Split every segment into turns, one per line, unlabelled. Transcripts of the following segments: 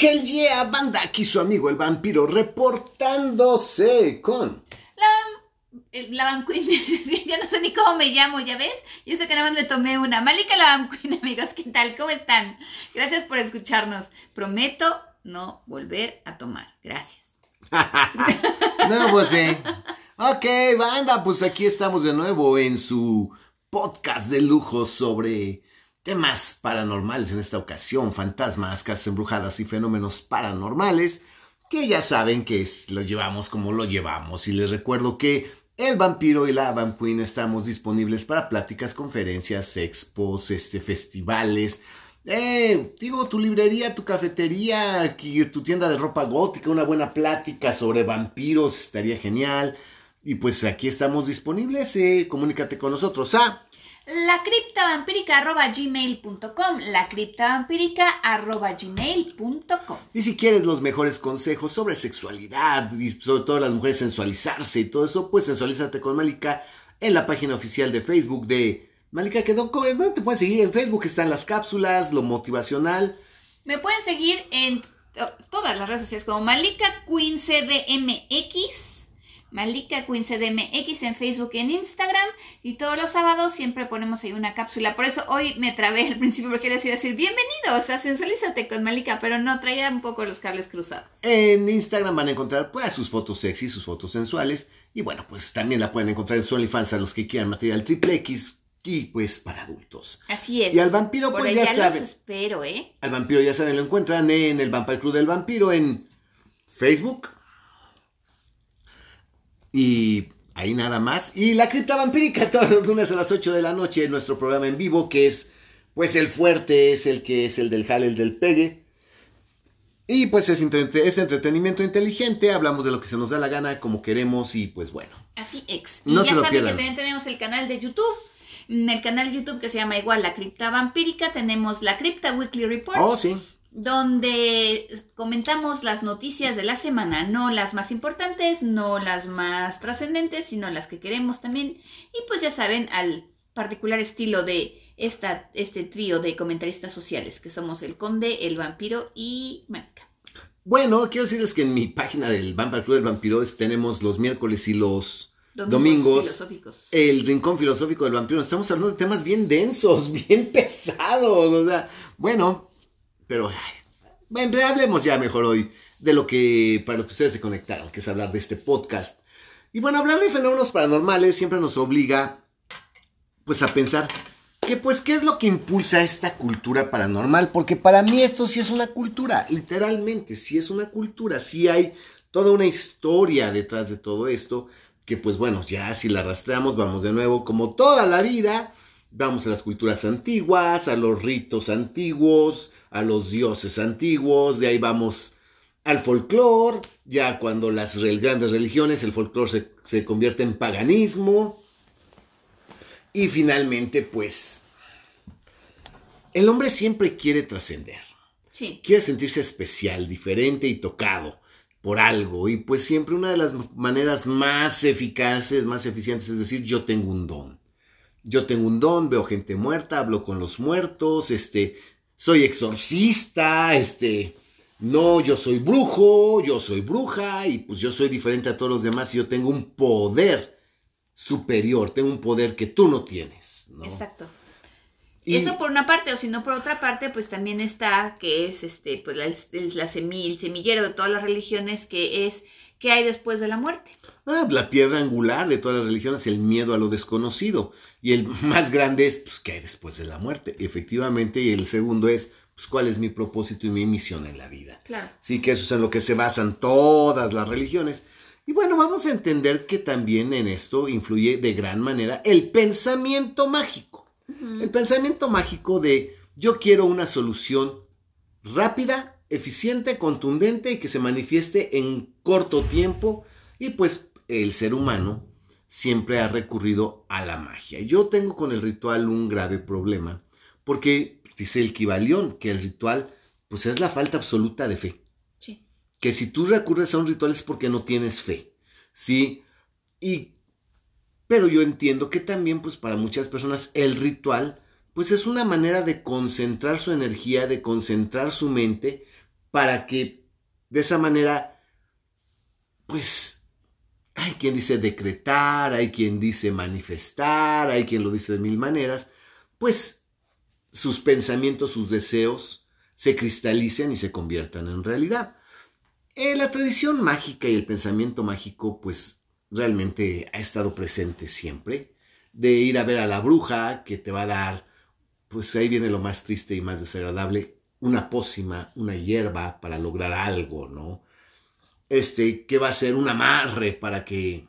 Hell yeah, banda, aquí su amigo el vampiro reportándose con...
La, eh, la Van Queen, ya no sé ni cómo me llamo, ¿ya ves? Yo sé que nada más me tomé una. Malika la Van Queen, amigos, ¿qué tal? ¿Cómo están? Gracias por escucharnos. Prometo no volver a tomar. Gracias.
no, pues sí. Ok, banda, pues aquí estamos de nuevo en su podcast de lujo sobre temas paranormales en esta ocasión, fantasmas, casas embrujadas y fenómenos paranormales, que ya saben que es, lo llevamos como lo llevamos. Y les recuerdo que el vampiro y la Queen estamos disponibles para pláticas, conferencias, expos, este, festivales. Eh, digo, tu librería, tu cafetería, tu tienda de ropa gótica, una buena plática sobre vampiros, estaría genial. Y pues aquí estamos disponibles, eh, comunícate con nosotros a
lacriptavampírica.gmail.com lacriptavampírica.gmail.com
Y si quieres los mejores consejos sobre sexualidad y sobre todo las mujeres sensualizarse y todo eso, pues sensualízate con Malika en la página oficial de Facebook de Malika que ¿Dónde te puedes seguir? En Facebook están las cápsulas, lo motivacional.
Me pueden seguir en todas las redes sociales como Malika Queen CDMX Malika Queen CDMX en Facebook y en Instagram. Y todos los sábados siempre ponemos ahí una cápsula. Por eso hoy me trabé al principio porque quería decir bienvenidos a Sensualízate con Malika, pero no traía un poco los cables cruzados.
En Instagram van a encontrar pues sus fotos sexy, sus fotos sensuales. Y bueno, pues también la pueden encontrar en su OnlyFans a los que quieran material triple X y pues para adultos.
Así es.
Y al vampiro pues ya, saben.
espero, ¿eh?
Al vampiro ya saben, lo encuentran en el Vampire Club del Vampiro en Facebook, y ahí nada más. Y la cripta vampírica todos los lunes a las 8 de la noche en nuestro programa en vivo, que es pues el fuerte, es el que es el del jale, el del pegue. Y pues es, es entretenimiento inteligente, hablamos de lo que se nos da la gana, como queremos y pues bueno.
Así ex. Y ya saben que también tenemos el canal de YouTube. En el canal de YouTube que se llama igual La Cripta Vampírica tenemos la Cripta Weekly Report.
Oh, sí
donde comentamos las noticias de la semana, no las más importantes, no las más trascendentes, sino las que queremos también. Y pues ya saben, al particular estilo de esta, este trío de comentaristas sociales, que somos el conde, el vampiro y Mónica.
Bueno, quiero decirles que en mi página del Vampire Club del Vampiro tenemos los miércoles y los domingos,
filosóficos.
el rincón filosófico del vampiro. Estamos hablando de temas bien densos, bien pesados. O sea, bueno, pero hablemos ya mejor hoy de lo que, para lo que ustedes se conectaron, que es hablar de este podcast. Y bueno, hablar de fenómenos paranormales siempre nos obliga, pues, a pensar que, pues, ¿qué es lo que impulsa esta cultura paranormal? Porque para mí esto sí es una cultura, literalmente, sí es una cultura, sí hay toda una historia detrás de todo esto, que pues bueno, ya si la rastreamos, vamos de nuevo, como toda la vida, vamos a las culturas antiguas, a los ritos antiguos, a los dioses antiguos, de ahí vamos al folclore, ya cuando las grandes religiones, el folclore se, convierte en paganismo, y finalmente pues el hombre siempre quiere trascender.
Sí.
Quiere sentirse especial, diferente y tocado por algo. Y pues siempre una de las maneras más eficaces, más eficientes es decir, yo tengo un don. Yo tengo un don, veo gente muerta, hablo con los muertos, este, soy exorcista, este, no, yo soy brujo, yo soy bruja y pues yo soy diferente a todos los demás y yo tengo un poder superior, tengo un poder que tú no tienes. ¿no?
Exacto. Y eso por una parte, o si no por otra parte, pues también está que es este, pues la, es la semilla, el semillero de todas las religiones, que es qué hay después de la muerte.
Ah, la piedra angular de todas las religiones, el miedo a lo desconocido. Y el más grande es, pues, ¿qué hay después de la muerte? Efectivamente. Y el segundo es, pues, ¿cuál es mi propósito y mi misión en la vida?
Claro.
Sí, que eso es en lo que se basan todas las religiones. Y bueno, vamos a entender que también en esto influye de gran manera el pensamiento mágico. El pensamiento mágico de yo quiero una solución rápida, eficiente, contundente y que se manifieste en corto tiempo. Y pues el ser humano siempre ha recurrido a la magia. Yo tengo con el ritual un grave problema, porque dice el Kibalión que el ritual pues es la falta absoluta de fe.
Sí.
Que si tú recurres a un ritual es porque no tienes fe. Sí. Y pero yo entiendo que también pues para muchas personas el ritual pues es una manera de concentrar su energía, de concentrar su mente para que de esa manera, pues, hay quien dice decretar, hay quien dice manifestar, hay quien lo dice de mil maneras, pues sus pensamientos, sus deseos se cristalicen y se conviertan en realidad. Eh, la tradición mágica y el pensamiento mágico, pues realmente ha estado presente siempre. De ir a ver a la bruja que te va a dar, pues ahí viene lo más triste y más desagradable, una pócima, una hierba para lograr algo, ¿no? Este, que va a ser un amarre para que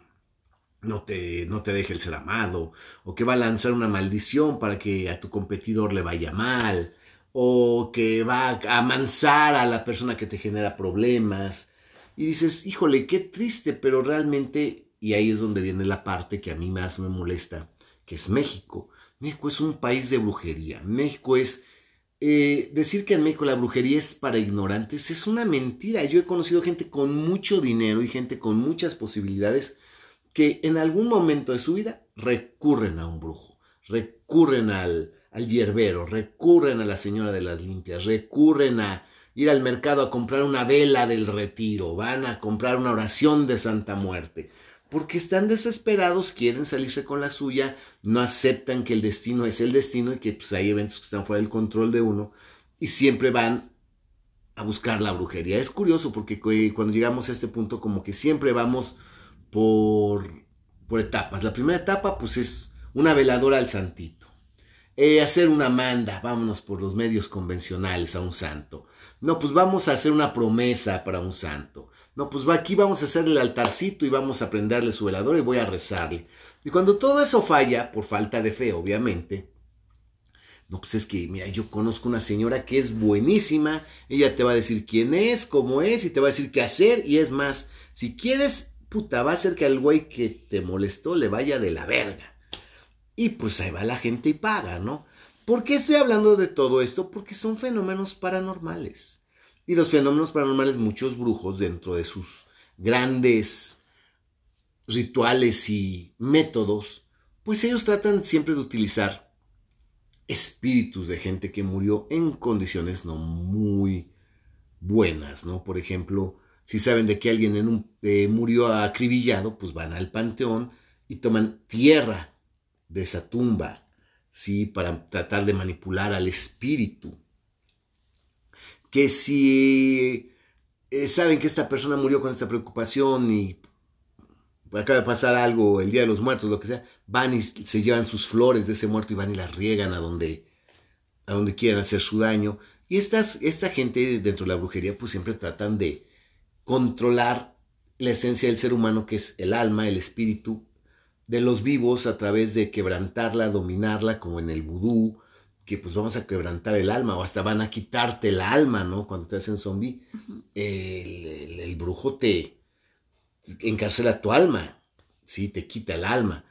no te, no te deje el ser amado, o que va a lanzar una maldición para que a tu competidor le vaya mal, o que va a amansar a la persona que te genera problemas. Y dices, híjole, qué triste, pero realmente, y ahí es donde viene la parte que a mí más me molesta, que es México. México es un país de brujería. México es... Eh, decir que en México la brujería es para ignorantes es una mentira. Yo he conocido gente con mucho dinero y gente con muchas posibilidades que en algún momento de su vida recurren a un brujo, recurren al, al hierbero, recurren a la señora de las limpias, recurren a ir al mercado a comprar una vela del retiro, van a comprar una oración de Santa Muerte, porque están desesperados, quieren salirse con la suya, no aceptan que el destino es el destino y que pues, hay eventos que están fuera del control de uno y siempre van a buscar la brujería. Es curioso porque cuando llegamos a este punto como que siempre vamos por, por etapas. La primera etapa pues es una veladora al santito eh, hacer una manda, vámonos por los medios convencionales a un santo. No, pues vamos a hacer una promesa para un santo. No, pues aquí vamos a hacer el altarcito y vamos a prenderle su velador y voy a rezarle. Y cuando todo eso falla, por falta de fe, obviamente, no, pues es que, mira, yo conozco una señora que es buenísima, ella te va a decir quién es, cómo es, y te va a decir qué hacer, y es más, si quieres, puta, va a ser que al güey que te molestó le vaya de la verga. Y pues ahí va la gente y paga, ¿no? ¿Por qué estoy hablando de todo esto? Porque son fenómenos paranormales. Y los fenómenos paranormales, muchos brujos dentro de sus grandes rituales y métodos, pues ellos tratan siempre de utilizar espíritus de gente que murió en condiciones no muy buenas, ¿no? Por ejemplo, si saben de que alguien en un, eh, murió acribillado, pues van al panteón y toman tierra de esa tumba, ¿sí? Para tratar de manipular al espíritu. Que si eh, saben que esta persona murió con esta preocupación y acaba de pasar algo, el Día de los Muertos, lo que sea, van y se llevan sus flores de ese muerto y van y las riegan a donde, a donde quieran hacer su daño. Y estas, esta gente dentro de la brujería pues siempre tratan de controlar la esencia del ser humano que es el alma, el espíritu, de los vivos a través de quebrantarla, dominarla, como en el vudú, que pues vamos a quebrantar el alma, o hasta van a quitarte el alma, ¿no? Cuando te hacen zombie, el, brujo te encarcela tu alma, ¿sí? Te quita el alma.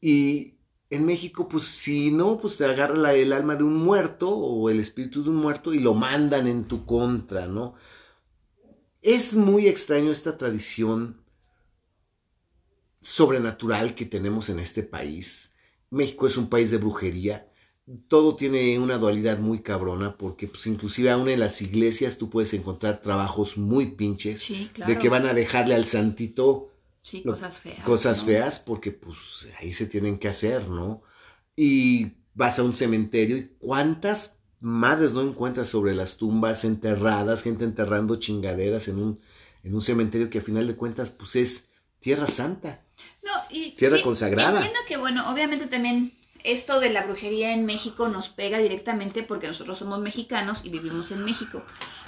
Y en México, pues si no, pues te agarra el alma de un muerto o el espíritu de un muerto y lo mandan en tu contra, ¿no? Es muy extraño esta tradición sobrenatural que tenemos en este país. México es un país de brujería. Todo tiene una dualidad muy cabrona porque pues inclusive aún en las iglesias tú puedes encontrar trabajos muy pinches de que van a dejarle al santito
cosas feas.
Cosas feas porque pues ahí se tienen que hacer, ¿no? Y vas a un cementerio y cuántas madres no encuentras sobre las tumbas enterradas, gente enterrando chingaderas en un, en un cementerio que a final de cuentas pues es Tierra Santa.
No, y,
Tierra consagrada.
Entiendo que, bueno, obviamente también esto de la brujería en México nos pega directamente porque nosotros somos mexicanos y vivimos en México.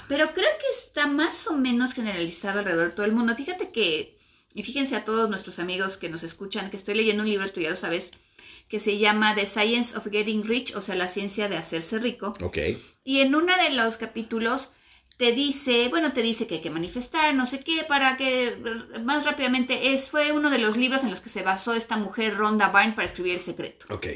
Pero creo que está más o menos generalizado alrededor de todo el mundo. Fíjate que, y fíjense a todos nuestros amigos que nos escuchan, que estoy leyendo un libro, tú ya lo sabes, que se llama The Science of Getting Rich, o sea, la ciencia de hacerse rico.
Ok.
Y en uno de los capítulos te dice, bueno, te dice que hay que manifestar, no sé qué, para que más rápidamente es, fue uno de los libros en los que se basó esta mujer Rhonda Byrne para escribir El Secreto.
Ok.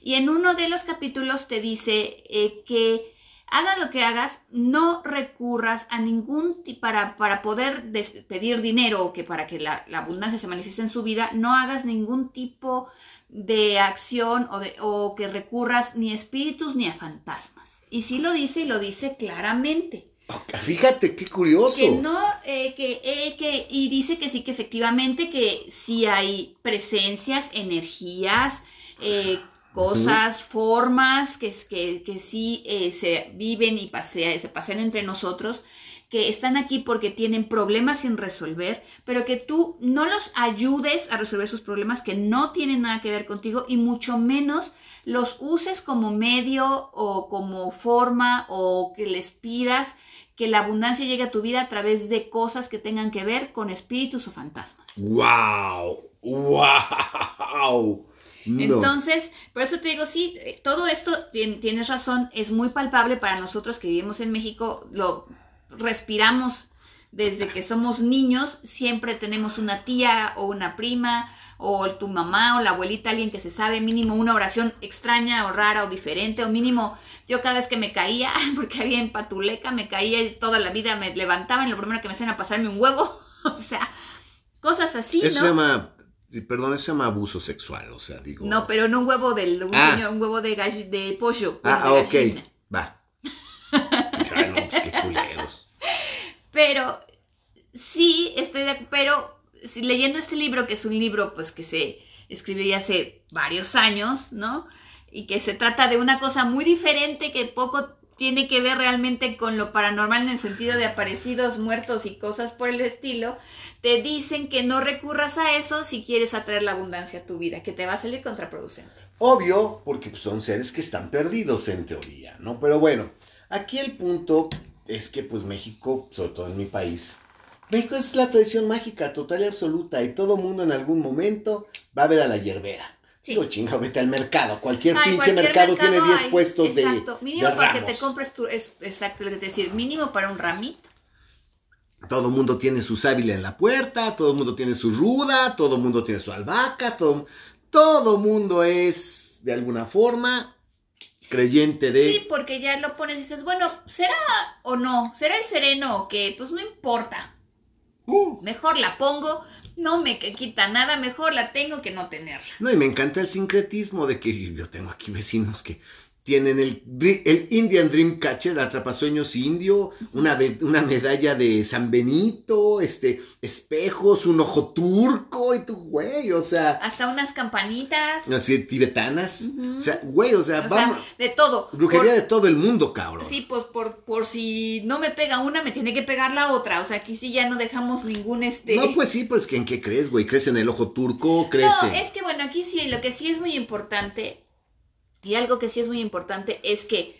Y en uno de los capítulos te dice eh, que hagas lo que hagas, no recurras a ningún para, para poder pedir dinero o que para que la, la, abundancia se manifieste en su vida, no hagas ningún tipo de acción o, de, o que recurras ni a espíritus ni a fantasmas. Y sí lo dice y lo dice claramente.
Fíjate, qué curioso.
Que no, eh, que, eh, que, y dice que sí, que efectivamente que sí hay presencias, energías, eh, cosas, formas que, que, que sí eh, se viven y pasea- se pasean entre nosotros, que están aquí porque tienen problemas sin resolver, pero que tú no los ayudes a resolver sus problemas que no tienen nada que ver contigo y mucho menos los uses como medio o como forma o que les pidas que la abundancia llegue a tu vida a través de cosas que tengan que ver con espíritus o fantasmas.
¡Wow! ¡Wow! No.
Entonces, por eso te digo, sí, eh, todo esto tien- tienes razón, es muy palpable para nosotros que vivimos en México, lo respiramos desde que somos niños, siempre tenemos una tía o una prima o tu mamá o la abuelita, alguien que se sabe mínimo una oración extraña o rara o diferente o mínimo yo cada vez que me caía, porque había en Patuleca, me caía y toda la vida me levantaba y lo primero que me hacían era pasarme un huevo, o sea, cosas así,
Eso
¿no?
se llama, perdón, eso se llama abuso sexual, o sea, digo.
No, pero no un huevo del un,
Ah.
un huevo de, de pollo.
Ah,
de
ok, va. Pues qué.
Pero sí estoy de pero si leyendo este libro, que es un libro pues que se escribió ya hace varios años, ¿no? Y que se trata de una cosa muy diferente que poco tiene que ver realmente con lo paranormal en el sentido de aparecidos, muertos y cosas por el estilo, te dicen que no recurras a eso si quieres atraer la abundancia a tu vida, que te va a salir contraproducente.
Obvio, porque pues, son seres que están perdidos en teoría, ¿no? Pero bueno, aquí el punto es que pues México, sobre todo en mi país, México es la tradición mágica total y absoluta y todo mundo en algún momento va a ver a la hierbera.
Sí.
Digo, chinga, vete al mercado. Cualquier
Ay,
pinche
cualquier
mercado, tiene 10
hay,
puestos de,
Exacto, mínimo
de
para que te compres tu, es, exacto, te decir, mínimo para un ramito.
Todo mundo tiene su sábila en la puerta, todo mundo tiene su ruda, todo mundo tiene su albahaca, todo, todo mundo es de alguna forma creyente de...
Sí, porque ya lo pones y dices, bueno, ¿será o no? ¿Será el sereno o qué? Pues no importa.
Uh.
Mejor la pongo, no me quita nada, mejor la tengo que no tenerla.
No, y me encanta el sincretismo de que yo tengo aquí vecinos que tienen el, el Indian Dreamcatcher, atrapasueños indio, una, una medalla de San Benito, este, espejos, un ojo turco y tu güey, o sea,
Hasta unas campanitas.
así tibetanas, o sea, güey, o sea,
o
vamos,
sea, de todo.
brujería
Por-
de todo el mundo, cabrón.
Sí, pues por, por si no me pega una, me tiene que pegar la otra. O sea, aquí sí ya no dejamos ningún este.
No, pues sí, pues en qué crees, güey, crees en el ojo turco, crees
No,
en-
es que bueno, aquí sí, lo que sí es muy importante, y algo que sí es muy importante, es que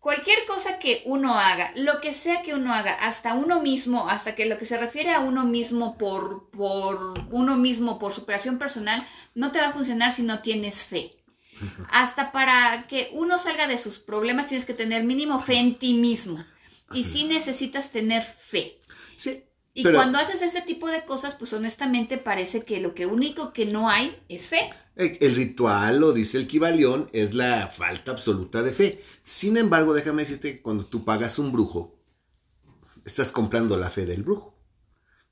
cualquier cosa que uno haga, lo que sea que uno haga, hasta uno mismo, hasta que lo que se refiere a uno mismo por, por uno mismo, por superación personal, no te va a funcionar si no tienes fe. Hasta para que uno salga de sus problemas tienes que tener mínimo fe en ti mismo. Y sí necesitas tener fe.
Sí,
Y
Pero-
cuando haces este tipo de cosas, pues honestamente parece que lo que único que no hay es fe.
El ritual, lo dice el Kibalión, es la falta absoluta de fe. Sin embargo, déjame decirte que cuando tú pagas un brujo, estás comprando la fe del brujo.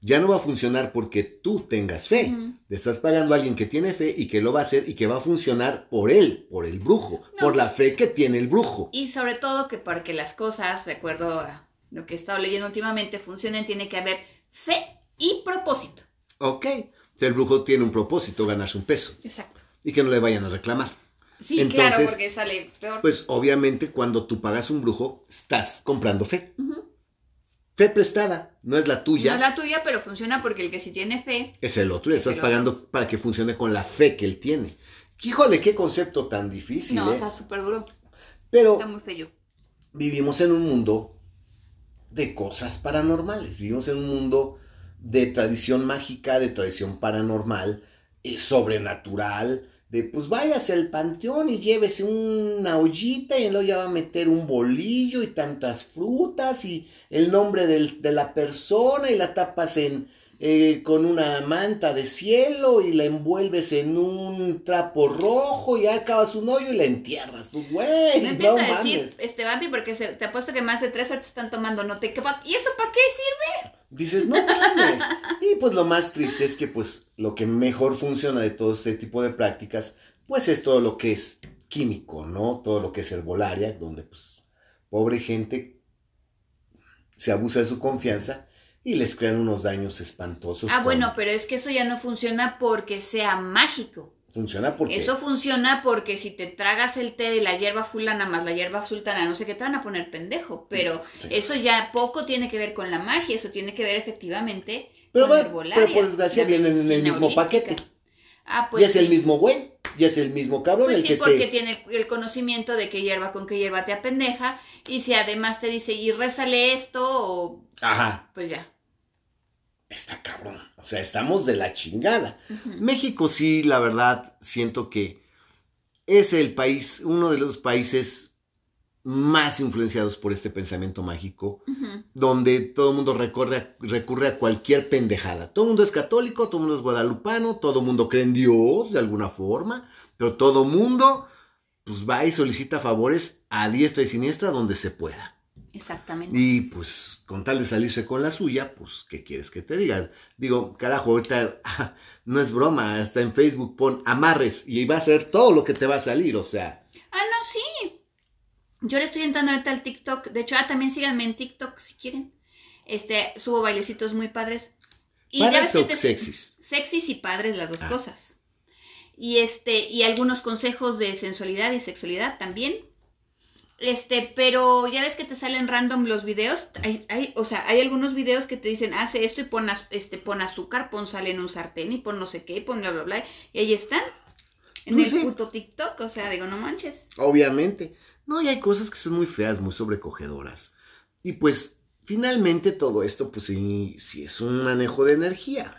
Ya no va a funcionar porque tú tengas fe. Le estás pagando a alguien que tiene fe y que lo va a hacer y que va a funcionar por él, por el brujo,
No.
por la fe que tiene el brujo.
Y sobre todo que para que las cosas, de acuerdo a lo que he estado leyendo últimamente, funcionen, tiene que haber fe y propósito.
Ok. Si el brujo tiene un propósito, ganarse un peso
Exacto.
y que no le vayan a reclamar.
Sí,
Entonces,
claro, porque sale peor.
Pues obviamente cuando tú pagas un brujo, estás comprando fe. Fe prestada, no es la tuya.
No es la tuya, pero funciona porque el que sí tiene fe.
es el otro y
Es
estás pagando para que funcione con la fe que él tiene. Híjole, qué concepto tan difícil,
no,
¿eh?
está súper duro.
Pero
Está muy feo.
vivimos en un mundo de cosas paranormales. Vivimos en un mundo de tradición mágica, de tradición paranormal, eh, sobrenatural. De pues váyase al panteón y llévese una ollita y luego ya va a meter un bolillo y tantas frutas y el nombre del- de la persona y la tapas en, eh, con una manta de cielo y la envuelves en un trapo rojo y acabas un hoyo y la entierras. Tú, güey,
No
no,
a
mames.
decir, este Bambi, porque se- te apuesto que más de tres horas están tomando no te ¿Y eso para qué sirve?
Dices, no mames. Y pues lo más triste es que pues lo que mejor funciona de todo este tipo de prácticas, pues es todo lo que es químico, ¿no? Todo lo que es herbolaria, donde pues pobre gente se abusa de su confianza y les crean unos daños espantosos.
Ah,
con-
bueno, pero es que eso ya no funciona porque sea mágico.
Funciona porque...
Eso funciona porque si te tragas el té de la hierba fulana más la hierba sultana, no sé qué te van a poner pendejo. Pero
Sí.
eso ya poco tiene que ver con la magia, eso tiene que ver efectivamente
Pero,
con
va-
la herbolaria,
pero por desgracia vienen en el mismo
holística.
paquete.
Ah, pues
ya es el mismo güey, ya es el mismo cabrón
Pues
el
sí,
que
porque
te...
tiene el, el conocimiento de qué hierba con qué hierba te apendeja. Y si además te dice, y rézale esto, o
Ajá,
pues ya.
Está cabrón. O sea, estamos de la chingada. México sí, la verdad, siento que es el país, uno de los países más influenciados por este pensamiento mágico, donde todo el mundo recorre, recurre a cualquier pendejada. Todo el mundo es católico, todo el mundo es guadalupano, todo el mundo cree en Dios de alguna forma, pero todo el mundo pues va y solicita favores a diestra y siniestra donde se pueda.
Exactamente.
Y pues con tal de salirse con la suya, pues ¿qué quieres que te diga? Digo, carajo, ahorita ah, no es broma, hasta en Facebook pon amarres y va a ser todo lo que te va a salir, o sea,
Ah, no, sí. Yo le estoy entrando ahorita al TikTok. De hecho, ah, también síganme en TikTok si quieren. Este, subo bailecitos muy padres. ya
padres o
te-
sexys.
Sexys y padres, las dos
Ah.
cosas. Y este, y algunos consejos de sensualidad y sexualidad también. Este, pero ya ves que te salen random los videos. Hay, hay, o sea, hay algunos videos que te dicen, hace esto y pon, este, pon azúcar, pon sal en un sartén y pon no sé qué, y pon bla, bla, bla. Y ahí están. En el puto TikTok. O sea, digo, no manches.
Obviamente. No, y hay cosas que son muy feas, muy sobrecogedoras. Y pues, finalmente todo esto, pues sí, sí es un manejo de energía.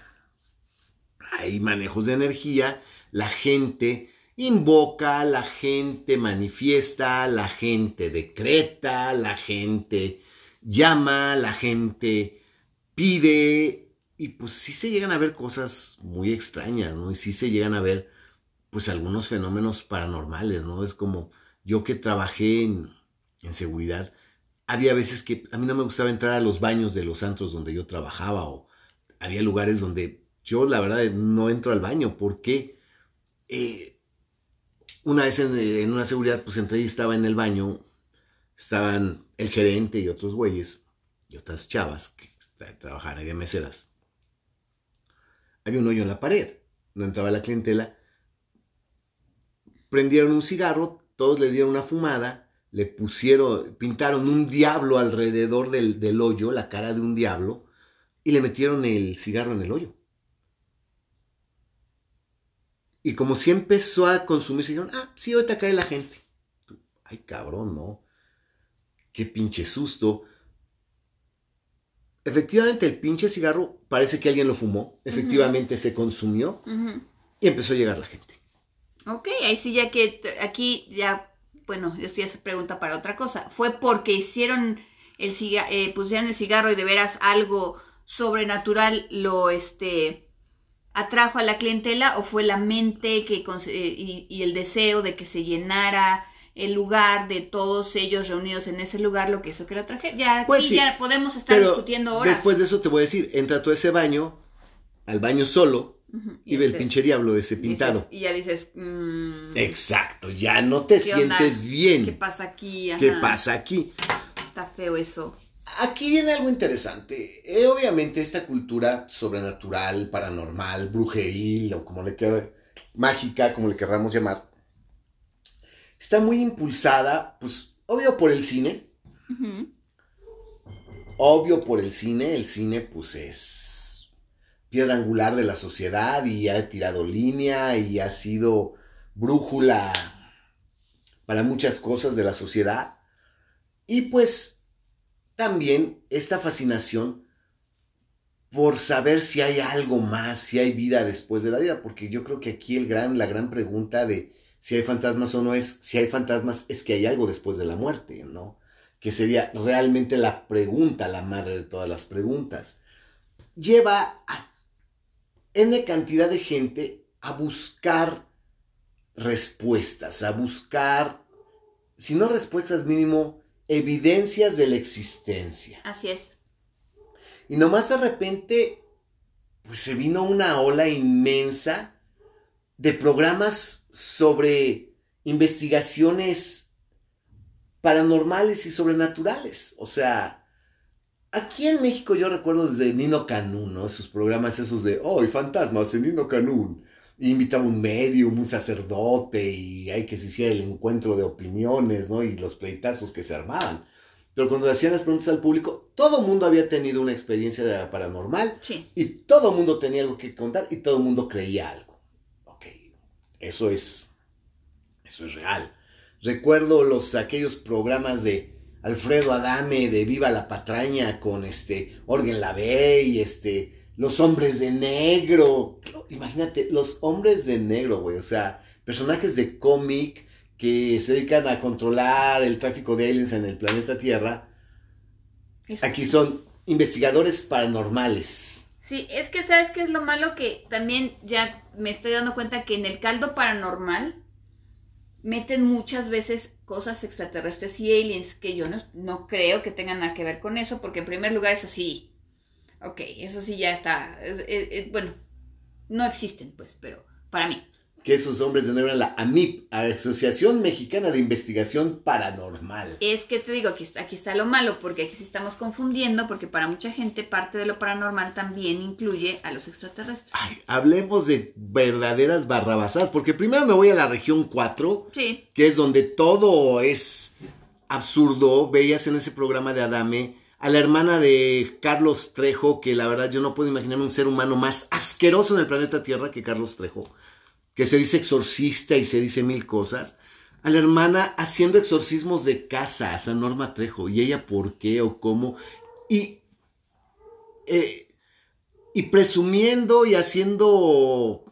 Hay manejos de energía, la gente invoca, la gente manifiesta, la gente decreta, la gente llama, la gente pide. Y pues sí se llegan a ver cosas muy extrañas, ¿no? Y sí se llegan a ver, pues, algunos fenómenos paranormales, ¿no? Es como yo que trabajé en, en seguridad, había veces que a mí no me gustaba entrar a los baños de los antros donde yo trabajaba o había lugares donde yo la verdad no entro al baño porque eh, una vez en, en una seguridad pues entré y estaba en el baño, estaban el gerente y otros güeyes y otras chavas que tra- trabajaban ahí de meseras. Había un hoyo en la pared, no entraba la clientela prendieron un cigarro, todos le dieron una fumada, le pusieron, pintaron un diablo alrededor del hoyo, la cara de un diablo, y le metieron el cigarro en el hoyo. Y como si empezó a consumir, dijeron, ah, sí, ahorita cae la gente. Ay, cabrón, ¿no? Qué pinche susto. Efectivamente, el pinche cigarro parece que alguien lo fumó. Efectivamente, se consumió y empezó a llegar la gente.
Ok, ahí sí ya que aquí ya, bueno, esto ya se pregunta para otra cosa. ¿Fue porque hicieron el cigarro, pusieron el cigarro y de veras algo sobrenatural lo este atrajo a la clientela o fue la mente que eh, y, y el deseo de que se llenara el lugar de todos ellos reunidos en ese lugar lo que hizo que lo trajeran? Ya aquí
Pues sí,
ya podemos estar
Pero
discutiendo horas.
después de eso te voy a decir, entra tú a ese baño, al baño solo, y ve el pinche diablo ese
dices-
pintado.
y ya dices, mm,
Exacto, ya no te sientes bien.
¿qué pasa aquí?
¿Qué pasa aquí?
Está feo eso.
Aquí viene algo interesante. Eh, obviamente esta cultura sobrenatural, paranormal, brujeril o como le quer- mágica, como le querramos llamar, está muy impulsada, pues, obvio por el cine,
Ujú.
obvio por el cine, el cine pues es piedra angular de la sociedad y ha tirado línea y ha sido brújula para muchas cosas de la sociedad. Y pues también esta fascinación por saber si hay algo más, si hay vida después de la vida, porque yo creo que aquí el gran, la gran pregunta de si hay fantasmas o no es, si hay fantasmas es que hay algo después de la muerte, ¿no? Que sería realmente la pregunta, la madre de todas las preguntas. Lleva a N cantidad de gente a buscar respuestas, a buscar, si no respuestas mínimo, evidencias de la existencia.
Así es.
Y nomás de repente, pues se vino una ola inmensa de programas sobre investigaciones paranormales y sobrenaturales. O sea, aquí en México yo recuerdo desde Nino Canún, ¿no? Sus programas esos de, oh, fantasmas en Nino Canún. Invitaba un medium, un sacerdote, y hay que se hiciera el encuentro de opiniones, ¿no? Y los pleitazos que se armaban. Pero cuando hacían las preguntas al público, todo el mundo había tenido una experiencia paranormal.
Sí.
Y todo el mundo tenía algo que contar y todo el mundo creía algo. Ok, eso es, eso es real. Recuerdo los, aquellos programas de Alfredo Adame de Viva la Patraña con este Orgen y este, los hombres de negro. Imagínate, los hombres de negro, güey. O sea, personajes de cómic que se dedican a controlar el tráfico de aliens en el planeta Tierra. Aquí son investigadores paranormales.
Sí, es que sabes qué es lo malo que también ya me estoy dando cuenta que en el caldo paranormal meten muchas veces cosas extraterrestres y aliens que yo no, creo que tengan nada que ver con eso, porque en primer lugar eso sí, ok, eso sí ya está, bueno, no existen pues, pero para mí
que esos hombres de negro la AMIP, Asociación Mexicana de Investigación Paranormal.
Es que te digo, aquí está, aquí está lo malo, porque aquí sí estamos confundiendo, porque para mucha gente parte de lo paranormal también incluye a los extraterrestres.
Ay, hablemos de verdaderas barrabasadas, porque primero me voy a la región 4,
sí.
que es donde todo es absurdo. Veías en ese programa de Adame a la hermana de Carlos Trejo, que la verdad yo no puedo imaginarme un ser humano más asqueroso en el planeta Tierra que Carlos Trejo que se dice exorcista y se dice mil cosas, a la hermana haciendo exorcismos de casa, a Norma Trejo, y ella por qué o cómo, y, eh, y presumiendo y haciendo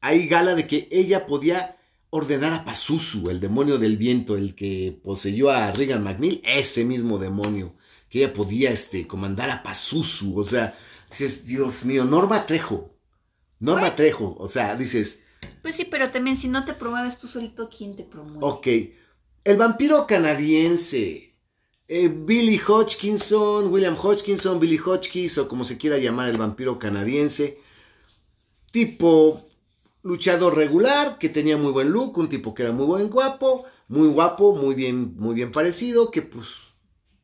ahí gala de que ella podía ordenar a Pazuzu, el demonio del viento, el que poseyó a Regan McNeil, ese mismo demonio, que ella podía este, comandar a Pazuzu, o sea, dices, Dios mío, Norma Trejo, Norma Trejo, o sea, dices...
Pues sí, pero también si no te promueves tú solito, ¿quién te promueve?
Ok. El vampiro canadiense. Eh, Billy Hodgkinson, William Hodgkinson, Billy Hodgkins, o como se quiera llamar el vampiro canadiense. Tipo luchador regular, que tenía muy buen look, un tipo que era muy buen guapo, muy guapo, muy bien, muy bien parecido, que pues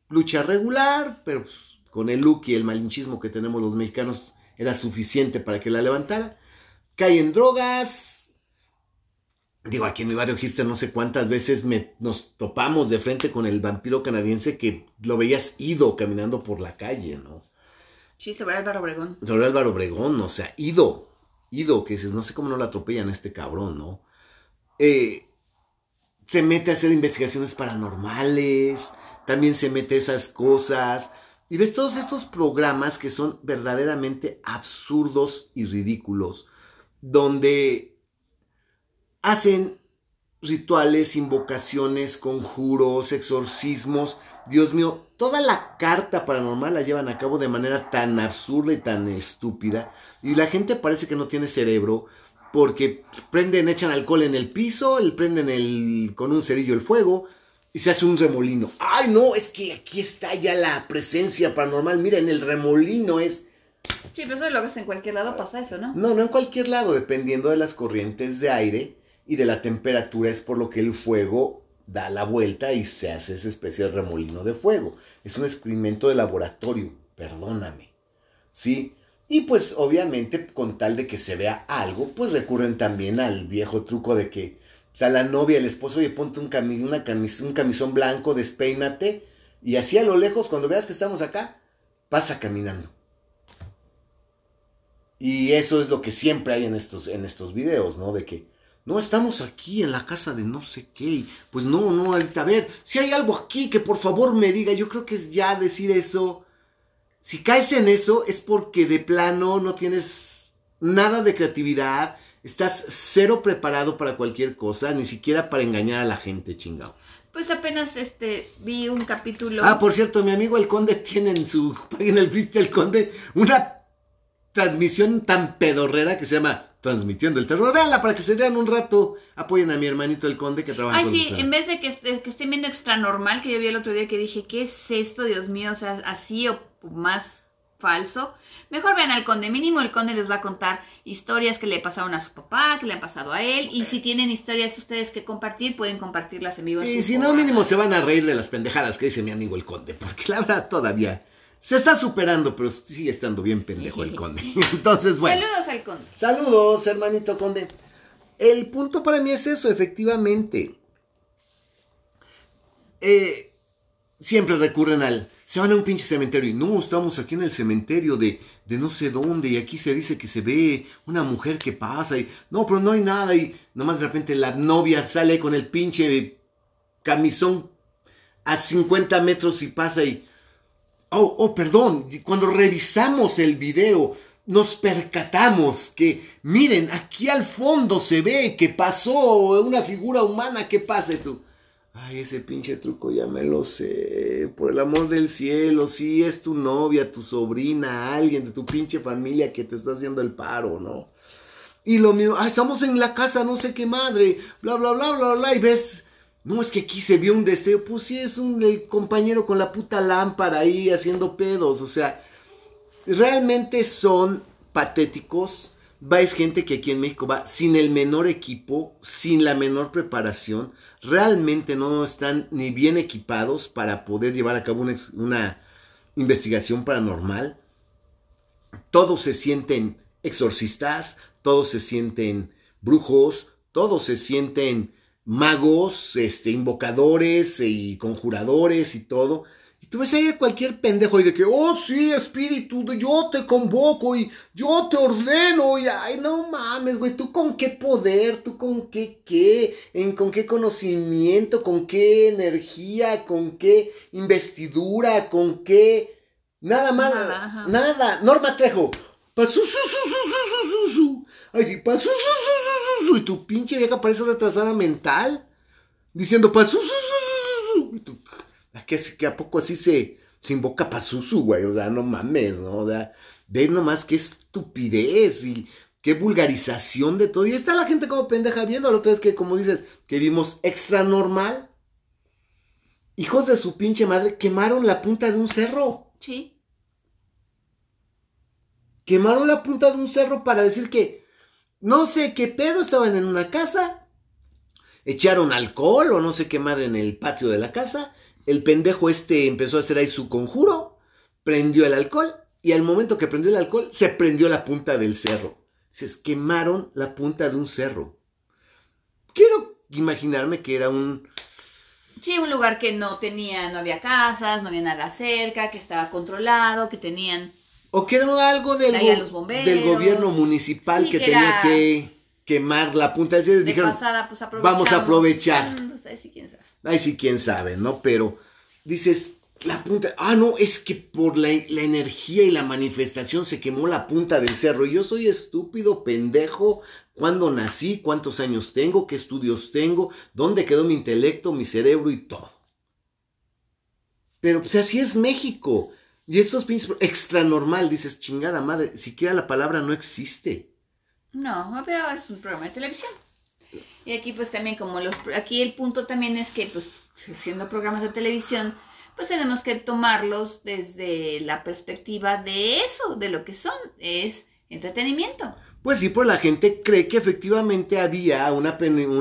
lucha regular, pero pues, con el look y el malinchismo que tenemos los mexicanos era suficiente para que la levantara. Cae en drogas. Digo, aquí en mi barrio hipster no sé cuántas veces nos topamos de frente con el vampiro canadiense que lo veías ido caminando por la calle, ¿no?
Sí, sobre Álvaro Obregón.
Sobre Álvaro Obregón, o sea, ido. Ido, que dices, no sé cómo no la atropellan a este cabrón, ¿no? Eh, se mete a hacer investigaciones paranormales, también se mete esas cosas. Y ves todos estos programas que son verdaderamente absurdos y ridículos, donde hacen rituales, invocaciones, conjuros, exorcismos. Dios mío, toda la carta paranormal la llevan a cabo de manera tan absurda y tan estúpida. Y la gente parece que no tiene cerebro porque prenden, echan alcohol en el piso, prenden el, con un cerillo el fuego, y se hace un remolino. Ay, no, es que aquí está ya la presencia paranormal. Mira, en el remolino es...
Sí, pero eso es lo que es en cualquier lado pasa eso, ¿no?
No, no en cualquier lado, dependiendo de las corrientes de aire y de la temperatura, es por lo que el fuego da la vuelta y se hace esa especie de remolino de fuego. Es un experimento de laboratorio, perdóname. ¿Sí? Y pues obviamente con tal de que se vea algo, pues recurren también al viejo truco de que o sea, la novia, el esposo, oye, ponte un, un camisón blanco, despeínate. Y así a lo lejos, cuando veas que estamos acá, pasa caminando. Y eso es lo que siempre hay en estos, en estos videos, ¿no? De que, no, estamos aquí en la casa de no sé qué. Pues no, no, ahorita, a ver, si hay algo aquí que por favor me diga. Yo creo que es ya decir eso. Si caes en eso es porque de plano no tienes nada de creatividad, Estás cero preparado para cualquier cosa, ni siquiera para engañar a la gente, chingado.
Pues apenas este vi un capítulo.
Ah, por cierto, mi amigo el Conde tiene en su en el el Conde una transmisión tan pedorrera que se llama Transmitiendo el Terror. Véanla para que se vean un rato. Apoyen a mi hermanito el Conde que trabaja
Ay, sí, en vez de que, que estén viendo extra normal, que yo vi el otro día que dije, ¿qué es esto, Dios mío? O sea, así o más falso, mejor vean al conde. Mínimo el conde les va a contar historias que le pasaron a su papá, que le han pasado a él. Y si tienen historias ustedes que compartir, pueden compartirlas en vivo.
y si no, mínimo se van a reír de las pendejadas que dice mi amigo el conde. Porque la verdad todavía Se está superando, pero sigue estando bien pendejo el conde. Entonces, bueno.
Saludos al conde.
Saludos, hermanito conde. El punto para mí es eso, efectivamente. Eh, siempre recurren al... Se van a un pinche cementerio y no, estamos aquí en el cementerio de, de no sé dónde y aquí se dice que se ve una mujer que pasa y... No, pero no hay nada y nomás de repente la novia sale con el pinche camisón a 50 metros y pasa y... Oh, oh, perdón, cuando revisamos el video nos percatamos que, miren, aquí al fondo se ve que pasó una figura humana, ¿qué pasa tú? Ay, ese pinche truco ya me lo sé. Por el amor del cielo, sí, es tu novia, tu sobrina, alguien de tu pinche familia que te está haciendo el paro, ¿no? Y lo mismo, ay, estamos en la casa, no sé qué madre, bla, bla, bla, bla, bla, y ves, no, es que aquí se vio un deseo, pues sí, es un el compañero con la puta lámpara ahí haciendo pedos, o sea, realmente son patéticos. Vais gente que aquí en México va sin el menor equipo, sin la menor preparación, realmente no están ni bien equipados para poder llevar a cabo una, una investigación paranormal. Todos se sienten exorcistas, todos se sienten brujos, todos se sienten magos, este, invocadores y conjuradores y todo. Y tú ves ahí a cualquier pendejo y de que, oh sí, espíritu, yo te convoco y yo te ordeno y, ay, no mames, güey, tú con qué poder, tú con qué qué, en, con qué conocimiento, con qué energía, con qué investidura, con qué, nada más,
Nada,
nada. Norma Trejo, pasu, su, su, su, su, su, su, su. ay sí, pasu, su, su, su, su, su, y tu pinche vieja parece retrasada mental, diciendo pasu, su, su, su, su, su, y tú, ¿A que, que a poco así se, se invoca Pazuzu, güey? O sea, no mames, ¿no? O sea, ve nomás qué estupidez y qué vulgarización de todo. Y está la gente como pendeja viendo. La otra vez que, como dices, que vimos extra normal. Hijos de su pinche madre, quemaron la punta de un cerro.
Sí.
Quemaron la punta de un cerro para decir que no sé qué pedo, estaban en una casa. Echaron alcohol o no sé qué madre en el patio de la casa. El pendejo este empezó a hacer ahí su conjuro, prendió el alcohol y al momento que prendió el alcohol se prendió la punta del cerro. Se quemaron la punta de un cerro. Quiero imaginarme que era un...
Sí, un lugar que no tenía, no había casas, no había nada cerca, que estaba controlado, que tenían...
O que era algo del,
Traía
go-
los bomberos.
del gobierno municipal
Sí,
que,
que
tenía que quemar la punta del cerro. Y
De
dijeron,
pasada, pues
vamos a aprovechar.
Mm, pues, ahí sí, quién sabe.
Sí, quién sabe, ¿no? Pero dices, la punta, ah, no, es que por la, la energía y la manifestación se quemó la punta del cerro. Y yo soy estúpido, pendejo. ¿Cuándo nací? ¿Cuántos años tengo? ¿Qué estudios tengo? ¿Dónde quedó mi intelecto, mi cerebro y todo? Pero pues así es México. Y estos pinches extra normal, dices, chingada madre, siquiera la palabra no existe.
No, pero es un programa de televisión. Y aquí pues también como los... Aquí el punto también es que pues siendo programas de televisión, pues tenemos que tomarlos desde la perspectiva de eso, de lo que son, es entretenimiento.
Pues sí, pues la gente cree que efectivamente había una,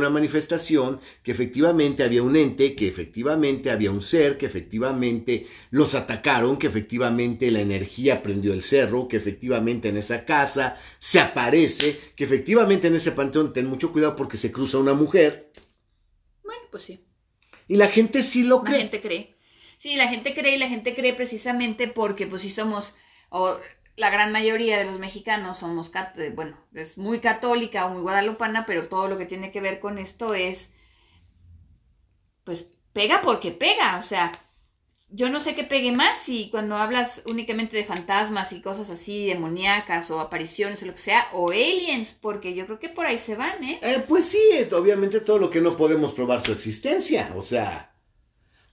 manifestación, que efectivamente había un ente, que efectivamente había un ser, que efectivamente los atacaron, que efectivamente la energía prendió el cerro, que efectivamente en esa casa se aparece, que efectivamente en ese panteón ten mucho cuidado porque se cruza una mujer.
Bueno, pues sí.
Y la gente sí lo
La
cree.
gente cree. Sí, la gente cree y la gente cree precisamente porque pues si somos, la gran mayoría de los mexicanos somos, eh, bueno, es muy católica o muy guadalupana, pero todo lo que tiene que ver con esto es, pues pega porque pega, o sea, yo no sé qué pegue más y cuando hablas únicamente de fantasmas y cosas así, demoníacas o apariciones o lo que sea, o aliens, porque yo creo que por ahí se van, ¿eh?
Eh, pues sí, obviamente todo lo que no podemos probar su existencia. O sea,